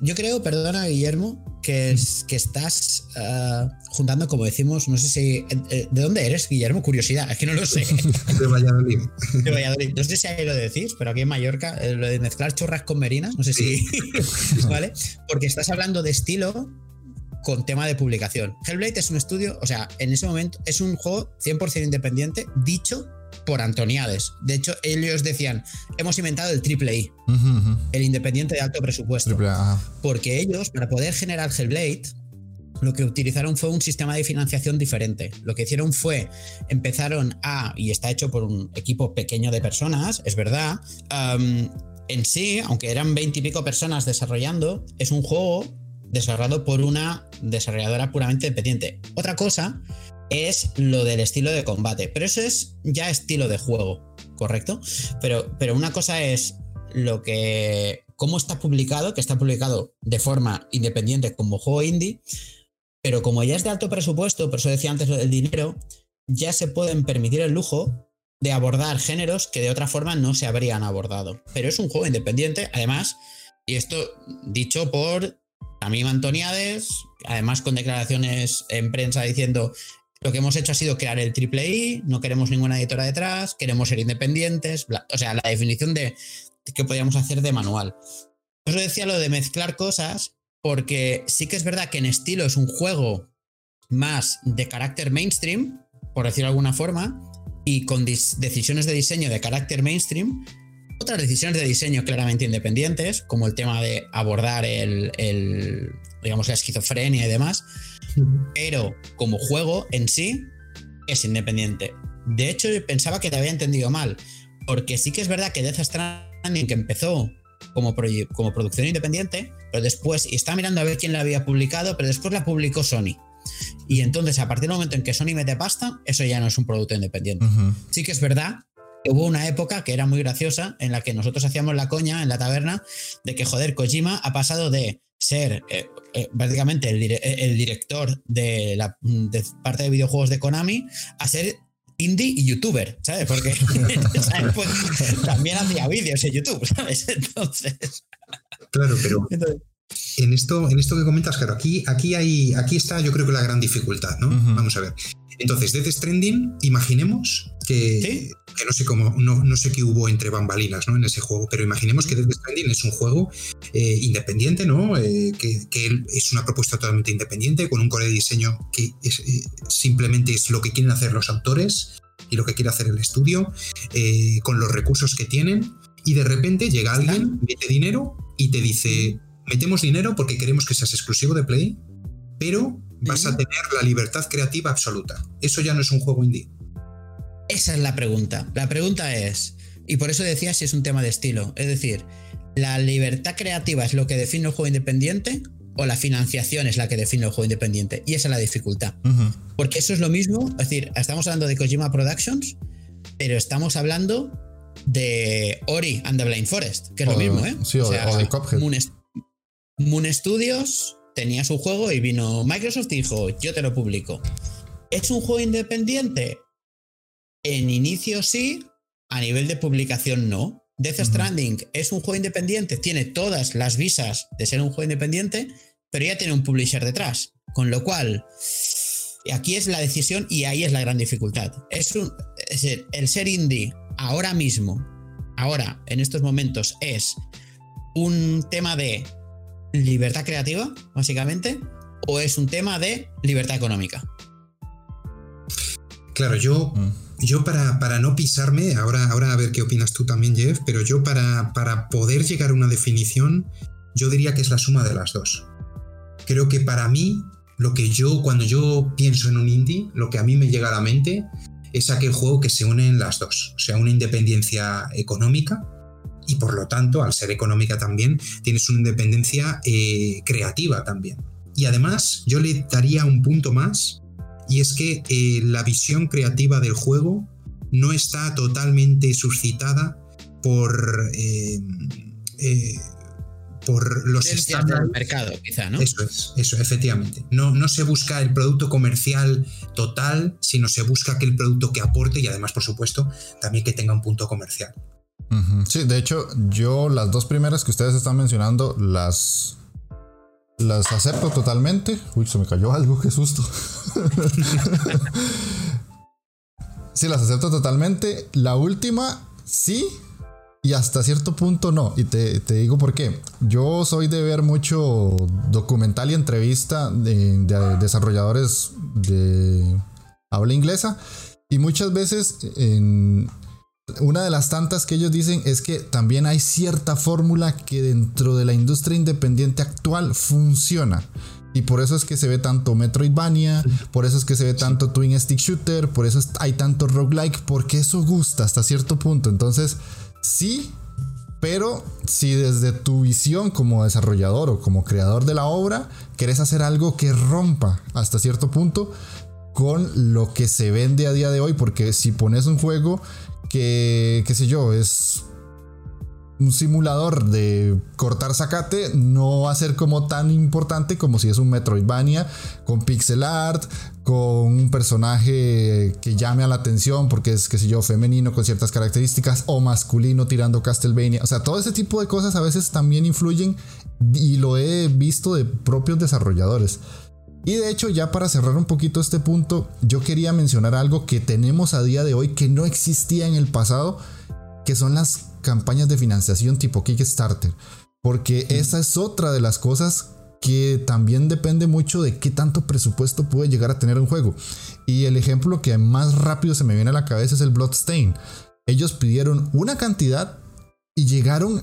yo creo, perdona Guillermo, que, es, que estás ah, juntando, como decimos, no sé si. Eh, ¿De dónde eres, Guillermo? Curiosidad, es que no lo sé. De Valladolid. De Valladolid. No sé si ahí lo decís, pero aquí en Mallorca, eh, lo de mezclar chorras con merinas, no sé si. ¿Vale? Porque estás hablando de estilo con tema de publicación. Hellblade es un estudio, o sea, en ese momento es un juego 100% independiente, dicho por Antoniades. De hecho, ellos decían, hemos inventado el triple I, el independiente de alto presupuesto. porque ellos, para poder generar Hellblade, lo que utilizaron fue un sistema de financiación diferente. Lo que hicieron fue, empezaron a, y está hecho por un equipo pequeño de personas, es verdad, en sí, aunque eran 20 y pico personas desarrollando, es un juego desarrollado por una desarrolladora puramente independiente. Otra cosa es lo del estilo de combate. Pero eso es ya estilo de juego, ¿correcto? Pero, pero una cosa es lo que. cómo está publicado, que está publicado de forma independiente como juego indie. Pero como ya es de alto presupuesto, por eso decía antes lo del dinero, ya se pueden permitir el lujo de abordar géneros que de otra forma no se habrían abordado. Pero es un juego independiente, además, y esto dicho por mí Antoniades, además con declaraciones en prensa diciendo lo que hemos hecho ha sido crear el triple I, no queremos ninguna editora detrás, queremos ser independientes, o sea, la definición de, qué podríamos hacer de manual. Os decía lo de mezclar cosas, porque sí que es verdad que en estilo es un juego más de carácter mainstream, por decirlo de alguna forma, y con decisiones de diseño de carácter mainstream, otras decisiones de diseño claramente independientes, como el tema de abordar el, el digamos, la esquizofrenia y demás, pero como juego en sí es independiente. De hecho, yo pensaba que te había entendido mal, porque sí que es verdad que Death Stranding que empezó como, como producción independiente, pero después, y está mirando a ver quién la había publicado, pero después la publicó Sony. Y entonces, a partir del momento en que Sony mete pasta, eso ya no es un producto independiente. Sí que es verdad que hubo una época que era muy graciosa en la que nosotros hacíamos la coña en la taberna de que, joder, Kojima ha pasado de ser eh, eh, prácticamente el, director de la parte de videojuegos de Konami a ser indie y youtuber, ¿sabes? Porque pues, también hacía vídeos en YouTube, ¿sabes? Entonces. Claro, pero. en esto, en esto que comentas, claro, aquí, aquí, hay, aquí está yo creo que la gran dificultad, ¿no? Vamos a ver. Entonces, Death Stranding, imaginemos que, no sé cómo, no, sé qué hubo entre bambalinas ¿no? en ese juego, pero imaginemos que Death Stranding es un juego eh, independiente, ¿no? Eh, que, es una propuesta totalmente independiente, con un core de diseño que eh, simplemente es lo que quieren hacer los autores y lo que quiere hacer el estudio, con los recursos que tienen, y de repente llega alguien, mete dinero y te dice, metemos dinero porque queremos que seas exclusivo de Play, pero vas a tener la libertad creativa absoluta. Eso ya no es un juego indie. Esa es la pregunta. La pregunta es, y por eso decía si es un tema de estilo, es decir, ¿la libertad creativa es lo que define el juego independiente o la financiación es la que define el juego independiente? Y esa es la dificultad. Porque eso es lo mismo, es decir, estamos hablando de Kojima Productions, pero estamos hablando de Ori and the Blind Forest, que es lo mismo, ¿eh? Sí, o, de Cuphead. Moon Studios tenía su juego y vino Microsoft y dijo, yo te lo publico. ¿Es un juego independiente? En inicio sí, a nivel de publicación no. Death Stranding es un juego independiente, tiene todas las visas de ser un juego independiente, pero ya tiene un publisher detrás. Con lo cual, aquí es la decisión y ahí es la gran dificultad. Es, un, el ser indie ahora mismo, ahora, en estos momentos, es un tema de libertad creativa, básicamente, o es un tema de libertad económica? Claro, yo, mm. Yo para, para, no pisarme, ahora, ahora a ver qué opinas tú también, Jeff, pero yo para, para poder llegar a una definición, yo diría que es la suma de las dos. Creo que para mí, lo que yo, cuando yo pienso en un indie, lo que a mí me llega a la mente es aquel juego que se une en las dos. O sea, una independencia económica y por lo tanto, al ser económica también, tienes una independencia eh, creativa también. Y además, yo le daría un punto más, y es que eh, la visión creativa del juego no está totalmente suscitada por, eh, por los estándares del mercado, quizá, ¿no? Eso es, eso, efectivamente. No, no se busca el producto comercial total, sino se busca aquel producto que aporte y además, por supuesto, también que tenga un punto comercial. Sí, de hecho, yo las dos primeras que ustedes están mencionando las las acepto totalmente. Uy, se me cayó algo, qué susto. sí, las acepto totalmente. La última, sí, y hasta cierto punto no. Y te, digo por qué. Yo soy de ver mucho documental y entrevista de, de desarrolladores de habla inglesa. Y muchas veces en, una de las tantas que ellos dicen es que también hay cierta fórmula que dentro de la industria independiente actual funciona. Y por eso es que se ve tanto Metroidvania, por eso es que se ve tanto Twin Stick Shooter, por eso hay tanto roguelike, porque eso gusta hasta cierto punto. Entonces, sí, pero si desde tu visión como desarrollador o como creador de la obra, querés hacer algo que rompa hasta cierto punto con lo que se vende a día de hoy, porque si pones un juego que, qué sé yo, es un simulador de cortar zacate no va a ser como tan importante como si es un Metroidvania con pixel art, con un personaje que llame a la atención porque es, qué sé yo, femenino con ciertas características o masculino tirando Castlevania. O sea, todo ese tipo de cosas a veces también influyen y lo he visto de propios desarrolladores. Y de hecho, ya para cerrar un poquito este punto, yo quería mencionar algo que tenemos a día de hoy que no existía en el pasado, que son las campañas de financiación tipo Kickstarter. Porque esa es otra de las cosas que también depende mucho de qué tanto presupuesto puede llegar a tener un juego. Y el ejemplo que más rápido se me viene a la cabeza es el Bloodstain. Ellos pidieron una cantidad y llegaron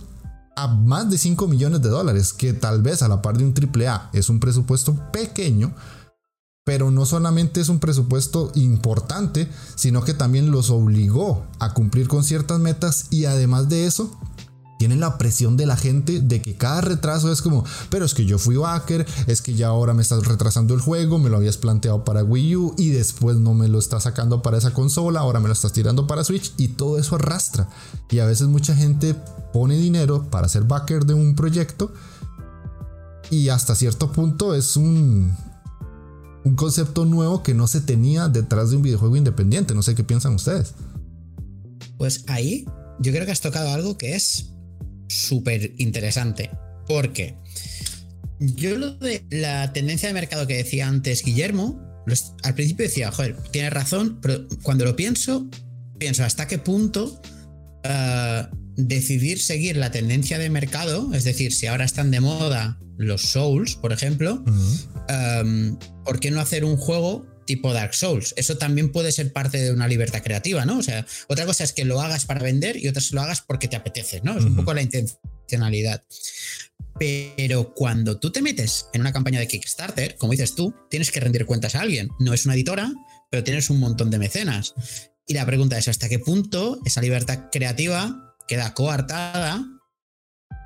a más de 5 millones de dólares, que tal vez a la par de un AAA es un presupuesto pequeño, pero no solamente es un presupuesto importante, sino que también los obligó a cumplir con ciertas metas y además de eso, tienen la presión de la gente de que cada retraso es como, pero es que yo fui backer, es que ya ahora me estás retrasando el juego, me lo habías planteado para Wii U y después no me lo estás sacando para esa consola, ahora me lo estás tirando para Switch y todo eso arrastra. Y a veces mucha gente pone dinero para ser backer de un proyecto y hasta cierto punto es un, un concepto nuevo que no se tenía detrás de un videojuego independiente. No sé qué piensan ustedes. Pues ahí yo creo que has tocado algo que es súper interesante. Porque yo lo de la tendencia de mercado que decía antes Guillermo, al principio decía, joder, tienes razón, pero cuando lo pienso, pienso hasta qué punto ah, decidir seguir la tendencia de mercado, es decir, si ahora están de moda los Souls, por ejemplo, ¿por qué no hacer un juego tipo Dark Souls. Eso también puede ser parte de una libertad creativa, ¿no? O sea, otra cosa es que lo hagas para vender y otra es que lo hagas porque te apetece, ¿no? Es un poco la intencionalidad. Pero cuando tú te metes en una campaña de Kickstarter, como dices tú, tienes que rendir cuentas a alguien. No es una editora, pero tienes un montón de mecenas. Y la pregunta es, ¿hasta qué punto esa libertad creativa queda coartada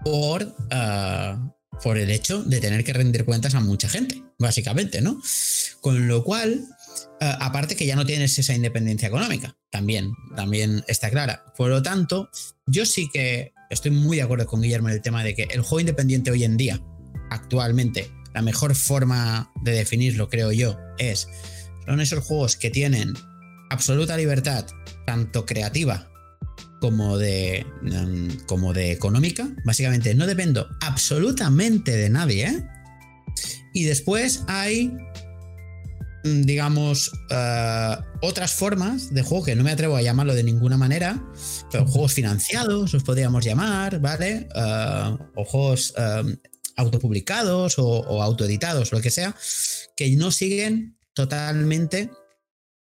por, ah, por el hecho de tener que rendir cuentas a mucha gente, básicamente, ¿no? Con lo cual, eh, aparte que ya no tienes esa independencia económica, también, también está clara. Por lo tanto, yo sí que estoy muy de acuerdo con Guillermo en el tema de que el juego independiente hoy en día, actualmente, la mejor forma de definirlo, creo yo, es, son esos juegos que tienen absoluta libertad, tanto creativa como de, mm, como de económica. Básicamente no dependo absolutamente de nadie. ¿eh? Y después hay, mm, digamos, eh, otras formas de juego que no me atrevo a llamarlo de ninguna manera, pero juegos financiados, os podríamos llamar, ¿vale? Eh, o juegos autopublicados o, o autoeditados, lo que sea, que no siguen totalmente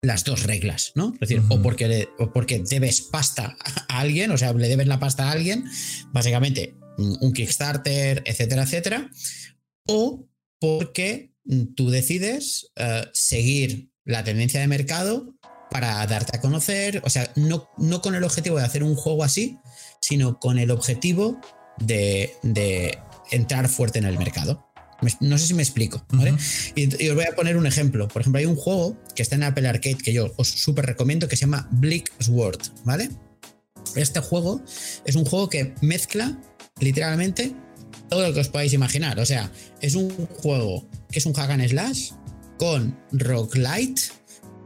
las dos reglas, ¿no? Es decir, o, porque porque debes pasta a alguien, o sea, le debes la pasta a alguien, básicamente mm, un Kickstarter, etcétera, etcétera, o porque mm, tú decides eh, seguir la tendencia de mercado para darte a conocer, o sea, no, no, con el objetivo de hacer un juego así, sino con el objetivo de, de entrar fuerte en el mercado. No sé si me explico, ¿vale? y, os voy a poner un ejemplo. Por ejemplo, hay un juego que está en Apple Arcade que yo os súper recomiendo que se llama Bleak Sword, ¿vale? Este juego es un juego que mezcla literalmente todo lo que os podáis imaginar. O sea, es un juego que es un hack and slash con roguelite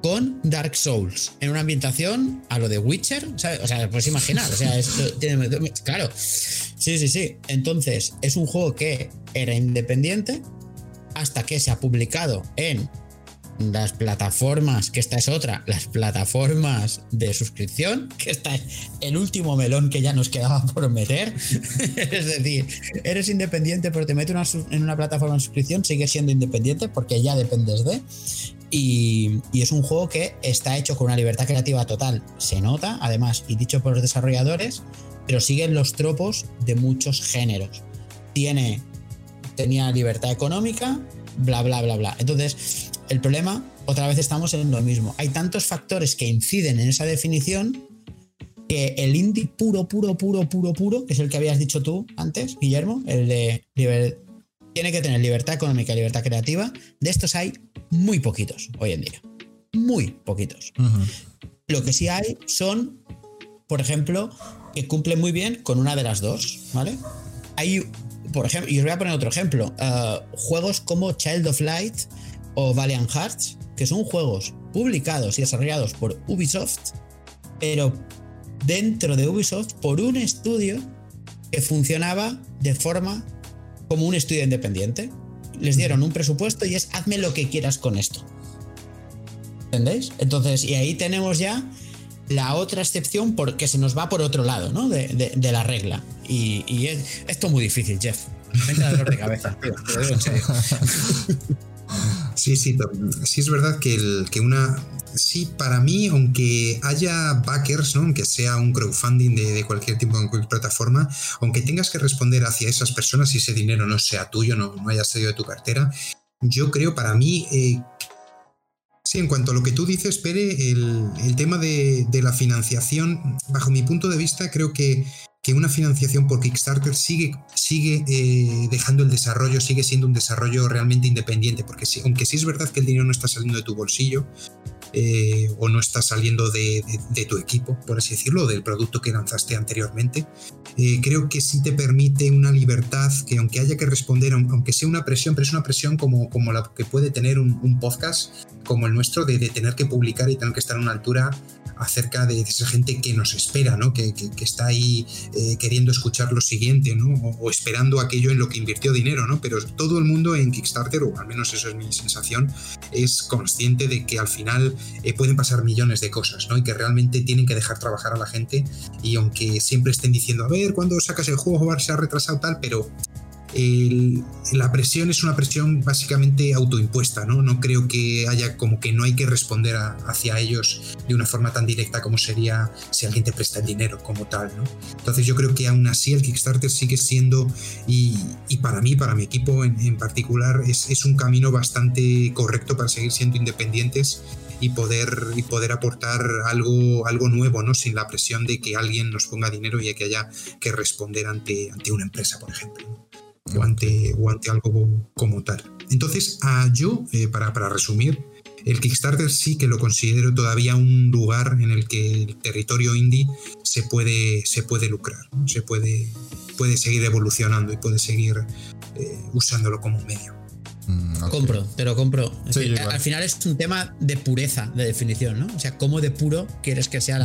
con Dark Souls en una ambientación a lo de Witcher, ¿sabes? O sea, puedes imaginar, o sea, claro, sí, sí, sí. Entonces, es un juego que era independiente hasta que se ha publicado en las plataformas, que esta es otra, las plataformas de suscripción, que esta es el último melón que ya nos quedaba por meter. es decir, eres independiente, pero te metes en una plataforma de suscripción, sigues siendo independiente porque ya dependes de. Y, es un juego que está hecho con una libertad creativa total. Se nota, además, y dicho por los desarrolladores, pero siguen los tropos de muchos géneros. Tiene, tenía libertad económica, bla, bla, bla, bla. Entonces, el problema, otra vez estamos en lo mismo. Hay tantos factores que inciden en esa definición que el indie puro, puro, puro, puro, puro, que es el que habías dicho tú antes, Guillermo, el de tiene que tener libertad económica y libertad creativa. De estos hay muy poquitos hoy en día. Muy poquitos. Lo que sí hay son, por ejemplo, que cumplen muy bien con una de las dos, ¿vale? Hay, por ejemplo, y os voy a poner otro ejemplo, uh, juegos como Child of Light o Valiant Hearts, que son juegos publicados y desarrollados por Ubisoft, pero dentro de Ubisoft por un estudio que funcionaba de forma como un estudio independiente. Les dieron un presupuesto y es hazme lo que quieras con esto. ¿Entendéis? Entonces, y ahí tenemos ya la otra excepción porque se nos va por otro lado, ¿no? De, la regla. Y, es, esto es muy difícil, Jeff. Me dolor de cabeza, tío. Te lo digo en serio. Sí, sí, sí es verdad que, el, que una, sí, para mí, aunque haya backers, ¿no? aunque sea un crowdfunding de, cualquier tipo, en cualquier plataforma, aunque tengas que responder hacia esas personas y ese dinero no sea tuyo, no, no haya salido de tu cartera, yo creo para mí eh, Sí, en cuanto a lo que tú dices, Pere, el, tema de, la financiación, bajo mi punto de vista, creo que, que una financiación por Kickstarter sigue, sigue eh, dejando el desarrollo, sigue siendo un desarrollo realmente independiente, porque aunque sí es verdad que el dinero no está saliendo de tu bolsillo, eh, o no está saliendo de, tu equipo, por así decirlo, del producto que lanzaste anteriormente. Eh, creo que sí te permite una libertad que aunque haya que responder, aunque sea una presión, pero es una presión como, como la que puede tener un, podcast como el nuestro, de, de, tener que publicar y tener que estar a una altura acerca de esa gente que nos espera, ¿no? que, está ahí eh, queriendo escuchar lo siguiente ¿no? O, esperando aquello en lo que invirtió dinero. ¿no? Pero todo el mundo en Kickstarter, o al menos eso es mi sensación, es consciente de que al final eh, pueden pasar millones de cosas ¿no? y que realmente tienen que dejar trabajar a la gente y aunque siempre estén diciendo, a ver, cuando sacas el juego se ha retrasado tal, pero la presión es una presión básicamente autoimpuesta, ¿no? No creo que haya como que no hay que responder hacia ellos de una forma tan directa como sería si alguien te presta el dinero como tal, ¿no? Entonces yo creo que aún así el Kickstarter sigue siendo, y, para mí, para mi equipo en, particular, es, un camino bastante correcto para seguir siendo independientes y poder, y poder aportar algo, algo nuevo, ¿no? Sin la presión de que alguien nos ponga dinero y que haya que responder ante, ante una empresa, por ejemplo o ante, algo como tal. Entonces, yo, eh, para, para resumir, el Kickstarter sí que lo considero todavía un lugar en el que el territorio indie se puede, se puede lucrar, se puede, puede seguir evolucionando y puede seguir eh, usándolo como medio. Mm, compro, te lo compro. al final es un tema de pureza de definición, ¿no? O sea, ¿cómo de puro quieres que sea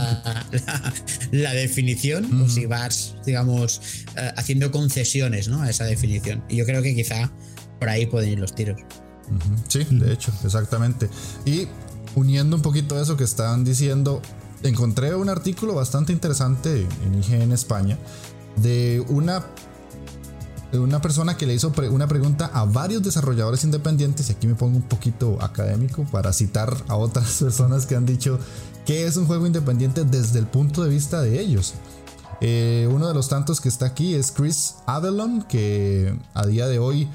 la, definición? O si vas, digamos, eh, haciendo concesiones ¿no? a esa definición. Y yo creo que quizá por ahí pueden ir los tiros. Sí, de hecho, exactamente. Y uniendo un poquito eso que estaban diciendo, encontré un artículo bastante interesante en IGN España de una una persona que le hizo una pregunta a varios desarrolladores independientes, y aquí me pongo un poquito académico para citar a otras personas que han dicho que es un juego independiente desde el punto de vista de ellos. Eh, uno de los tantos que está aquí es Chris Adelon, que a día de hoy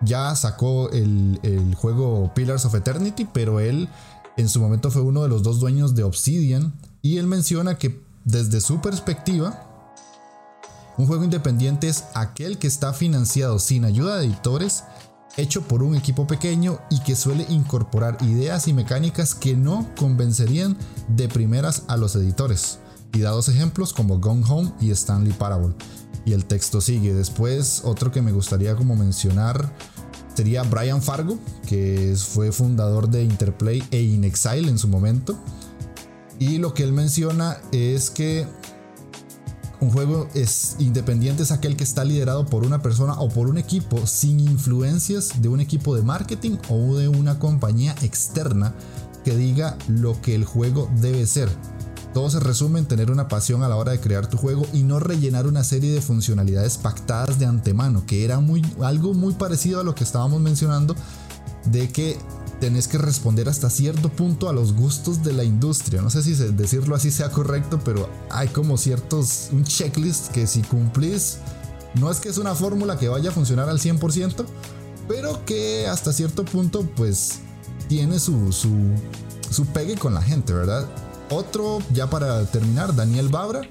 ya sacó el, el juego Pillars of Eternity, pero él en su momento fue uno de los dos dueños de Obsidian, y él menciona que desde su perspectiva, un juego independiente es aquel que está financiado sin ayuda de editores, hecho por un equipo pequeño y que suele incorporar ideas y mecánicas que no convencerían de primeras a los editores. Y dados ejemplos como Gone Home y Stanley Parable. Y el texto sigue. Después, otro que me gustaría como mencionar sería Brian Fargo, que fue fundador de Interplay e InXile en su momento. Y lo que él menciona es que un juego es independiente es aquel que está liderado por una persona o por un equipo sin influencias de un equipo de marketing o de una compañía externa que diga lo que el juego debe ser. Todo se resume en tener una pasión a la hora de crear tu juego y no rellenar una serie de funcionalidades pactadas de antemano, que era muy, algo muy parecido a lo que estábamos mencionando de que tenés que responder hasta cierto punto a los gustos de la industria. No sé si decirlo así sea correcto, pero hay como ciertos, un checklist que si cumplís, no es que es una fórmula que vaya a funcionar al 100%, pero que hasta cierto punto pues tiene su, su, su pegue con la gente, ¿verdad? Otro, ya para terminar, Daniel Babra,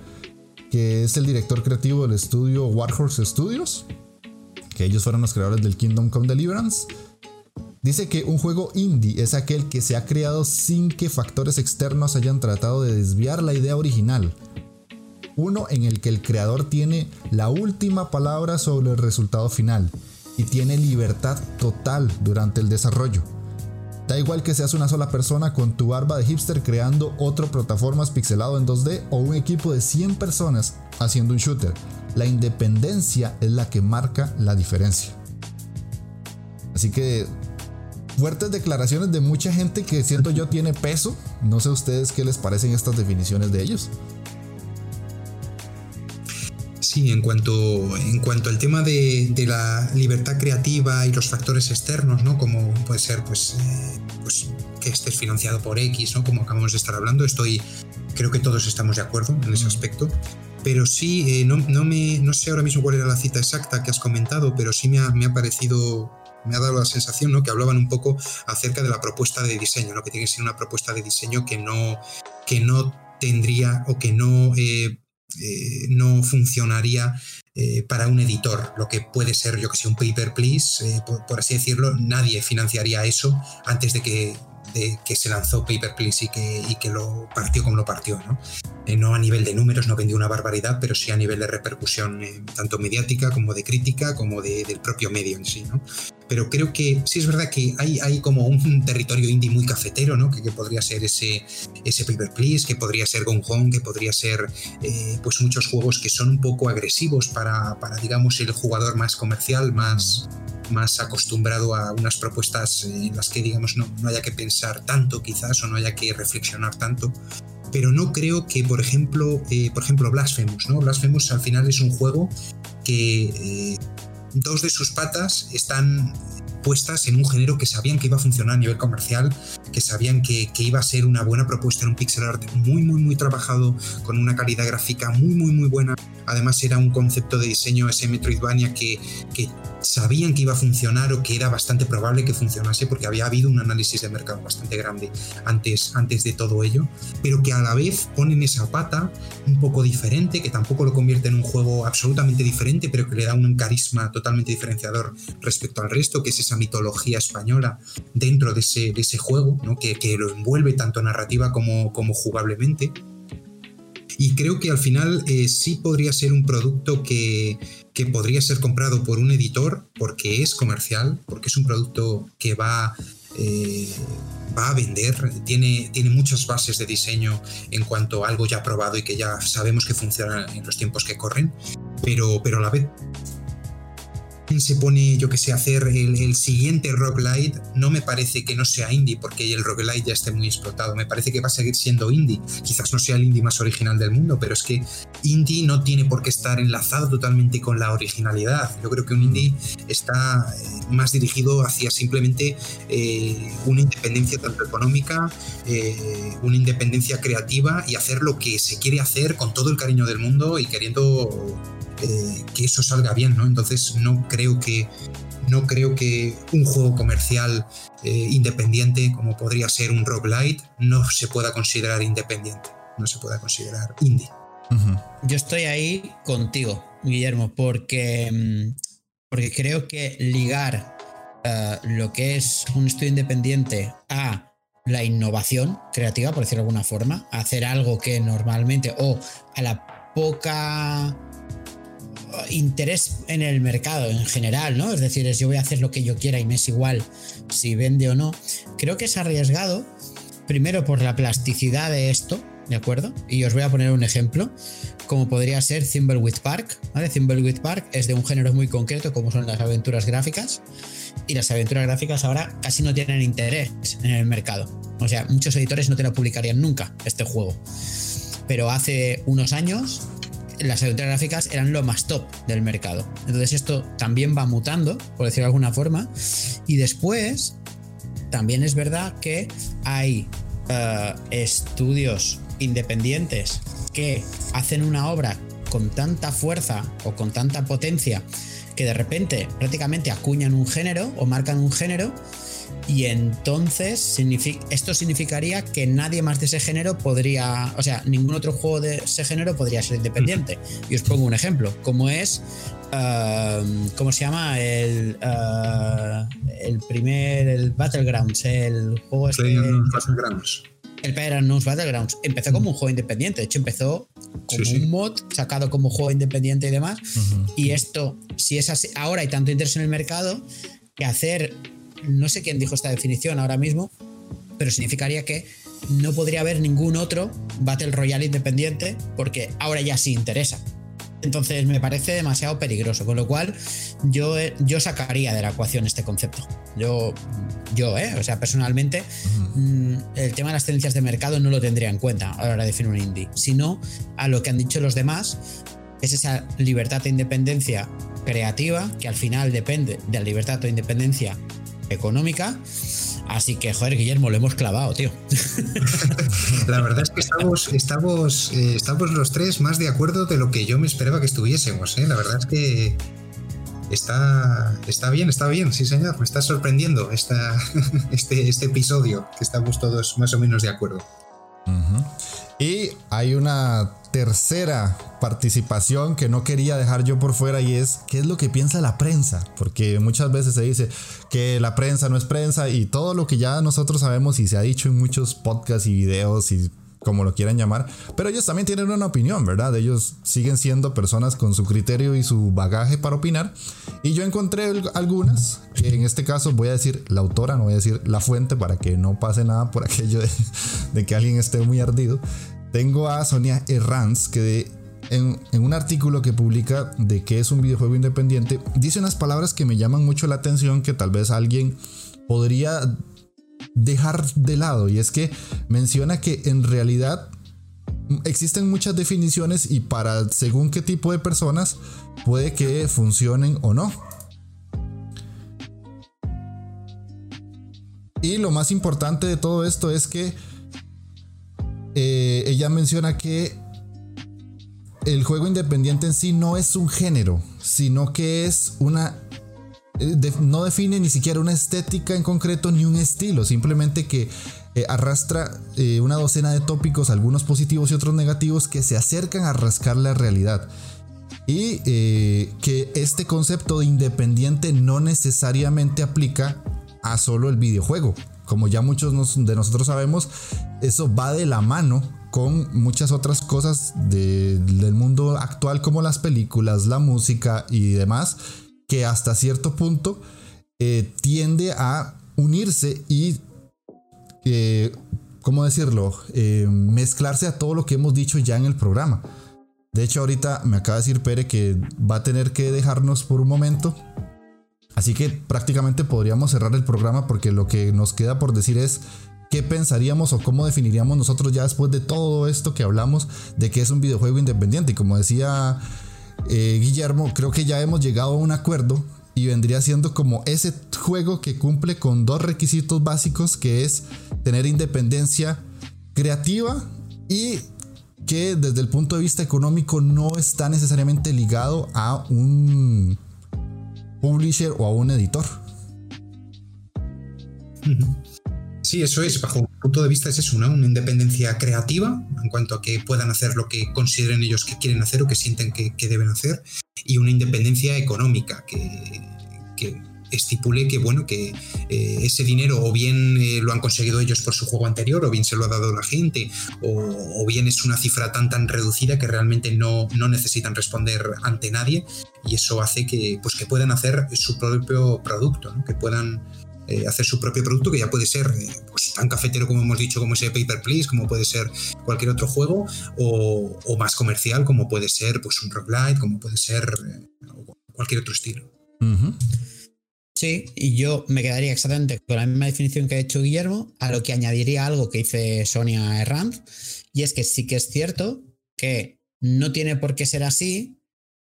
que es el director creativo del estudio Warhorse Studios, que ellos fueron los creadores del Kingdom Come Deliverance. Dice que un juego indie es aquel que se ha creado sin que factores externos hayan tratado de desviar la idea original. Uno en el que el creador tiene la última palabra sobre el resultado final y tiene libertad total durante el desarrollo. Da igual que seas una sola persona con tu barba de hipster creando otro plataformas pixelado en 2D o un equipo de 100 personas haciendo un shooter. La independencia es la que marca la diferencia. Así que fuertes declaraciones de mucha gente que siento yo tiene peso. No sé a ustedes qué les parecen estas definiciones de ellos. Sí, en cuanto, en cuanto al tema de, la libertad creativa y los factores externos, ¿no? Como puede ser, pues, eh, pues, que estés financiado por X, ¿no? Como acabamos de estar hablando, estoy, creo que todos estamos de acuerdo en ese mm. aspecto. Pero sí, eh, no, me, no sé ahora mismo cuál era la cita exacta que has comentado, pero sí me ha, me ha parecido me ha dado la sensación, ¿no? Que hablaban un poco acerca de la propuesta de diseño, ¿no? Que tiene que ser una propuesta de diseño que no, que no tendría o que no, eh, eh, no funcionaría eh, para un editor, lo que puede ser, yo que sé, un paper please, por, así decirlo, nadie financiaría eso antes de que de que se lanzó Paper Please y que, y que lo partió como lo partió. ¿no? Eh, no a nivel de números, no vendió una barbaridad, pero sí a nivel de repercusión, eh, tanto mediática como de crítica, como de, del propio medio en sí. ¿no? Pero creo que sí es verdad que hay, hay como un territorio indie muy cafetero, ¿no? que, que podría ser ese, ese Paper Please, que podría ser Gone Home, que podría ser eh, pues muchos juegos que son un poco agresivos para, para digamos, el jugador más comercial, más más acostumbrado a unas propuestas en las que, digamos, no, no haya que pensar tanto quizás o no haya que reflexionar tanto. Pero no creo que, por ejemplo, eh, por ejemplo, Blasphemous, ¿no? Blasphemous al final es un juego que eh, dos de sus patas están puestas en un género que sabían que iba a funcionar a nivel comercial, que sabían que, iba a ser una buena propuesta en un pixel art muy, muy, muy trabajado, con una calidad gráfica muy, muy, muy buena. Además era un concepto de diseño ese Metroidvania que, que sabían que iba a funcionar o que era bastante probable que funcionase porque había habido un análisis de mercado bastante grande antes, antes de todo ello, pero que a la vez ponen esa pata un poco diferente, que tampoco lo convierte en un juego absolutamente diferente, pero que le da un carisma totalmente diferenciador respecto al resto, que es esa mitología española dentro de ese, de ese juego, ¿no? que, que, lo envuelve tanto narrativa como, como jugablemente. Y creo que al final eh, sí podría ser un producto que, que podría ser comprado por un editor porque es comercial, porque es un producto que va, eh, va a vender, tiene, tiene muchas bases de diseño en cuanto a algo ya probado y que ya sabemos que funciona en los tiempos que corren, pero, pero a la vez se pone, yo que sé, hacer el, el, siguiente roguelite, no me parece que no sea indie, porque el roguelite ya esté muy explotado. Me parece que va a seguir siendo indie. Quizás no sea el indie más original del mundo, pero es que indie no tiene por qué estar enlazado totalmente con la originalidad. Yo creo que un indie está eh, más dirigido hacia simplemente eh, una independencia tanto económica, eh, una independencia creativa y hacer lo que se quiere hacer con todo el cariño del mundo y queriendo eh, que eso salga bien, ¿no? Entonces no creo que no creo que un juego comercial eh, independiente como podría ser un roguelite no se pueda considerar independiente, no se pueda considerar indie. Uh -huh. Yo estoy ahí contigo, Guillermo, porque, mm, porque creo que ligar uh, lo que es un estudio independiente a la innovación creativa, por decirlo de alguna forma, a hacer algo que normalmente o a la poca interés en el mercado en general, ¿no? Es decir, es yo voy a hacer lo que yo quiera y me es igual si vende o no. Creo que es arriesgado, primero por la plasticidad de esto, ¿de acuerdo? Y os voy a poner un ejemplo, como podría ser Thimbleweed Park, ¿vale? Thimbleweed Park es de un género muy concreto, como son las aventuras gráficas, y las aventuras gráficas ahora casi no tienen interés en el mercado. O sea, muchos editores no te lo publicarían nunca este juego. Pero hace unos años las aventuras gráficas eran lo más top del mercado. Entonces esto también va mutando, por decirlo de alguna forma. Y después, también es verdad que hay uh, estudios independientes que hacen una obra con tanta fuerza o con tanta potencia que de repente prácticamente acuñan un género o marcan un género y entonces esto significaría que nadie más de ese género podría, o sea, ningún otro juego de ese género podría ser independiente. Y os pongo un ejemplo, como es, uh, ¿cómo se llama? El, uh, el primer, el Battlegrounds, el juego este... Battlegrounds. El PlayerUnknown's Battlegrounds empezó como un juego independiente, de hecho empezó como sí, sí. un mod sacado como juego independiente y demás. Uh -huh. Y esto, si es así, ahora hay tanto interés en el mercado que hacer no sé quién dijo esta definición ahora mismo, pero significaría que no podría haber ningún otro Battle Royale independiente porque ahora ya sí interesa. Entonces me parece demasiado peligroso, con lo cual yo, yo sacaría de la ecuación este concepto. Yo, yo ¿eh? o sea, personalmente, -huh. el tema de las tendencias de mercado no lo tendría en cuenta a la hora de definir un indie, sino a lo que han dicho los demás, es esa libertad e independencia creativa que al final depende de la libertad o independencia económica. Así que, joder, Guillermo, lo hemos clavado, tío. La verdad es que estamos, estamos, eh, estamos los tres más de acuerdo de lo que yo me esperaba que estuviésemos. ¿eh? La verdad es que Está, está bien, está bien, sí señor, me está sorprendiendo esta, este, este episodio, que estamos todos más o menos de acuerdo. Y hay una tercera participación que no quería dejar yo por fuera y es qué es lo que piensa la prensa, porque muchas veces se dice que la prensa no es prensa y todo lo que ya nosotros sabemos y se ha dicho en muchos podcasts y videos y como lo quieran llamar, pero ellos también tienen una opinión, ¿verdad? Ellos siguen siendo personas con su criterio y su bagaje para opinar. Y yo encontré algunas, que en este caso voy a decir la autora, no voy a decir la fuente para que no pase nada por aquello de, que alguien esté muy ardido. Tengo a Sonia Herranz, que en, en, un artículo que publica de que es un videojuego independiente, dice unas palabras que me llaman mucho la atención, que tal vez alguien podría dejar de lado y es que menciona que en realidad existen muchas definiciones y para según qué tipo de personas puede que funcionen o no. Y lo más importante de todo esto es que eh, ella menciona que el juego independiente en sí no es un género, sino que es una eh, no define ni siquiera una estética en concreto ni un estilo, simplemente que eh, arrastra una docena de tópicos, algunos positivos y otros negativos, que se acercan a rascar la realidad. Y que este concepto de independiente no necesariamente aplica a solo el videojuego. Como ya muchos de nosotros sabemos, eso va de la mano con muchas otras cosas del mundo actual como las películas, la música y demás que hasta cierto punto eh, tiende a unirse y, eh, ¿cómo decirlo?, eh, mezclarse a todo lo que hemos dicho ya en el programa. De hecho, ahorita me acaba de decir Pere que va a tener que dejarnos por un momento. Así que prácticamente podríamos cerrar el programa porque lo que nos queda por decir es qué pensaríamos o cómo definiríamos nosotros ya después de todo esto que hablamos de que es un videojuego independiente. Y como decía eh, Guillermo, creo que ya hemos llegado a un acuerdo y vendría siendo como ese juego que cumple con dos requisitos básicos que es tener independencia creativa y que desde el punto de vista económico no está necesariamente ligado a un publisher o a un editor. Sí, eso es, bajo mi punto de vista es eso, una, independencia creativa en cuanto a que puedan hacer lo que consideren ellos que quieren hacer o que sienten que, deben hacer, y una independencia económica que, estipule que bueno que eh, ese dinero o bien eh, lo han conseguido ellos por su juego anterior o bien se lo ha dado la gente o, bien es una cifra tan tan reducida que realmente no, no, necesitan responder ante nadie y eso hace que pues que puedan hacer su propio producto que puedan eh, hacer su propio producto, que ya puede ser pues, tan cafetero como hemos dicho, como ese Paper Please, como puede ser cualquier otro juego, o, más comercial, como puede ser pues, un roguelite, como puede ser cualquier otro estilo. Sí, y yo me quedaría exactamente con la misma definición que ha hecho Guillermo, a lo que añadiría algo que dice Sonia Herranz, y es que sí que es cierto que no tiene por qué ser así,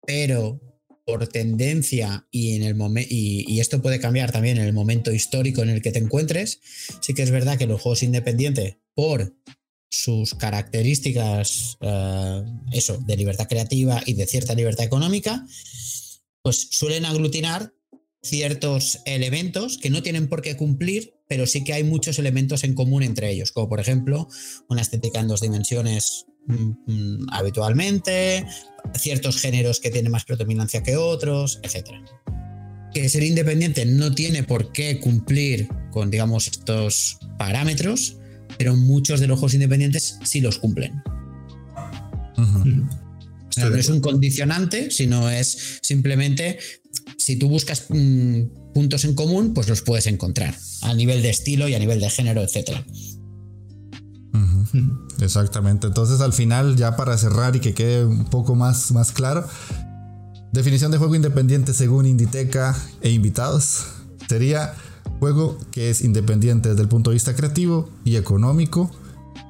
pero por tendencia y en el momento y, esto puede cambiar también en el momento histórico en el que te encuentres. Sí que es verdad que los juegos independientes, por sus características, eh, eso, de libertad creativa y de cierta libertad económica, pues suelen aglutinar ciertos elementos que no tienen por qué cumplir, pero sí que hay muchos elementos en común entre ellos, como por ejemplo una estética en dos dimensiones Mm, mm, habitualmente, ciertos géneros que tienen más predominancia que otros, etc. Que ser independiente no tiene por qué cumplir con, digamos, estos parámetros, pero muchos de los juegos independientes sí los cumplen. no es un condicionante, sino es simplemente si tú buscas mm, puntos en común, pues los puedes encontrar a nivel de estilo y a nivel de género, etcétera. Exactamente. Entonces al final, ya para cerrar y que quede un poco más, más claro, definición de juego independiente según Inditeca e invitados sería juego que es independiente desde el punto de vista creativo y económico,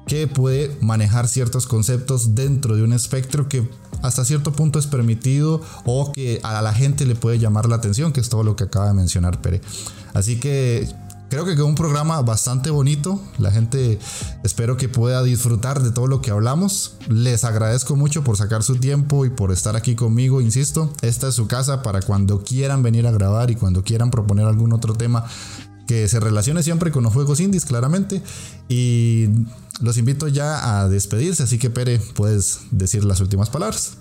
que puede manejar ciertos conceptos dentro de un espectro que hasta cierto punto es permitido o que a la gente le puede llamar la atención, que es todo lo que acaba de mencionar Pere. Así que creo que quedó un programa bastante bonito. La gente espero que pueda disfrutar de todo lo que hablamos. Les agradezco mucho por sacar su tiempo y por estar aquí conmigo. Insisto, esta es su casa para cuando quieran venir a grabar y cuando quieran proponer algún otro tema que se relacione siempre con los juegos indies, claramente. Y los invito ya a despedirse. Así que, Pere, puedes decir las últimas palabras.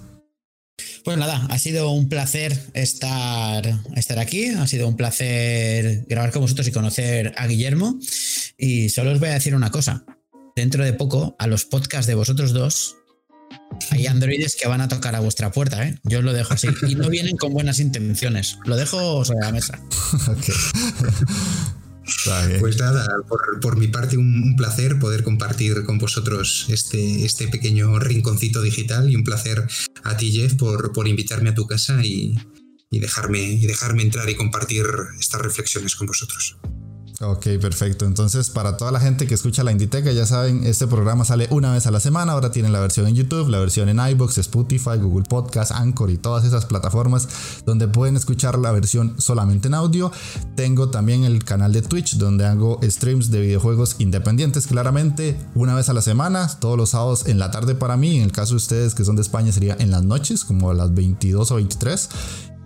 Pues nada, ha sido un placer estar, estar aquí, ha sido un placer grabar con vosotros y conocer a Guillermo. Y solo os voy a decir una cosa, dentro de poco a los podcasts de vosotros dos hay androides que van a tocar a vuestra puerta, ¿eh? Yo os lo dejo así. Y no vienen con buenas intenciones. Lo dejo sobre la mesa. Pues nada, por, mi parte un, placer poder compartir con vosotros este, este pequeño rinconcito digital y un placer a ti Jeff por, por invitarme a tu casa y, y, dejarme, y dejarme entrar y compartir estas reflexiones con vosotros. Ok, perfecto. Entonces, para toda la gente que escucha la Inditeca, ya saben, este programa sale una vez a la semana. Ahora tienen la versión en YouTube, la versión en iBox, Spotify, Google Podcast, Anchor y todas esas plataformas donde pueden escuchar la versión solamente en audio. Tengo también el canal de Twitch donde hago streams de videojuegos independientes, claramente, una vez a la semana, todos los sábados en la tarde para mí. En el caso de ustedes que son de España, sería en las noches, como a las 22 o 23.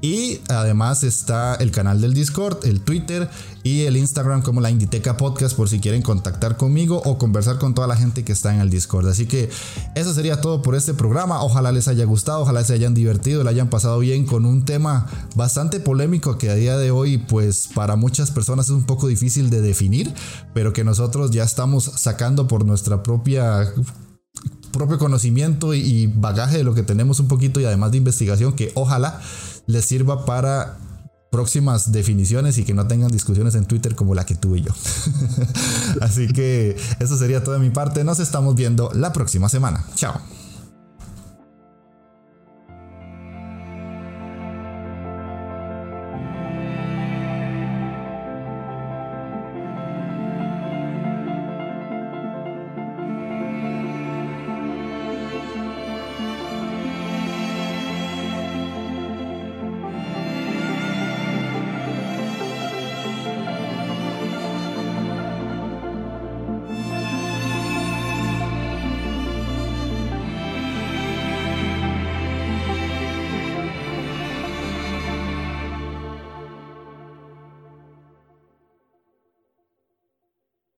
Y además está el canal del Discord, el Twitter y el Instagram como la Inditeca Podcast por si quieren contactar conmigo o conversar con toda la gente que está en el Discord. Así que eso sería todo por este programa. Ojalá les haya gustado, ojalá se hayan divertido, le hayan pasado bien con un tema bastante polémico que a día de hoy pues para muchas personas es un poco difícil de definir, pero que nosotros ya estamos sacando por nuestra propia propio conocimiento y bagaje de lo que tenemos un poquito y además de investigación que ojalá les sirva para próximas definiciones y que no tengan discusiones en Twitter como la que tuve yo. Así que eso sería todo de mi parte. Nos estamos viendo la próxima semana. Chao.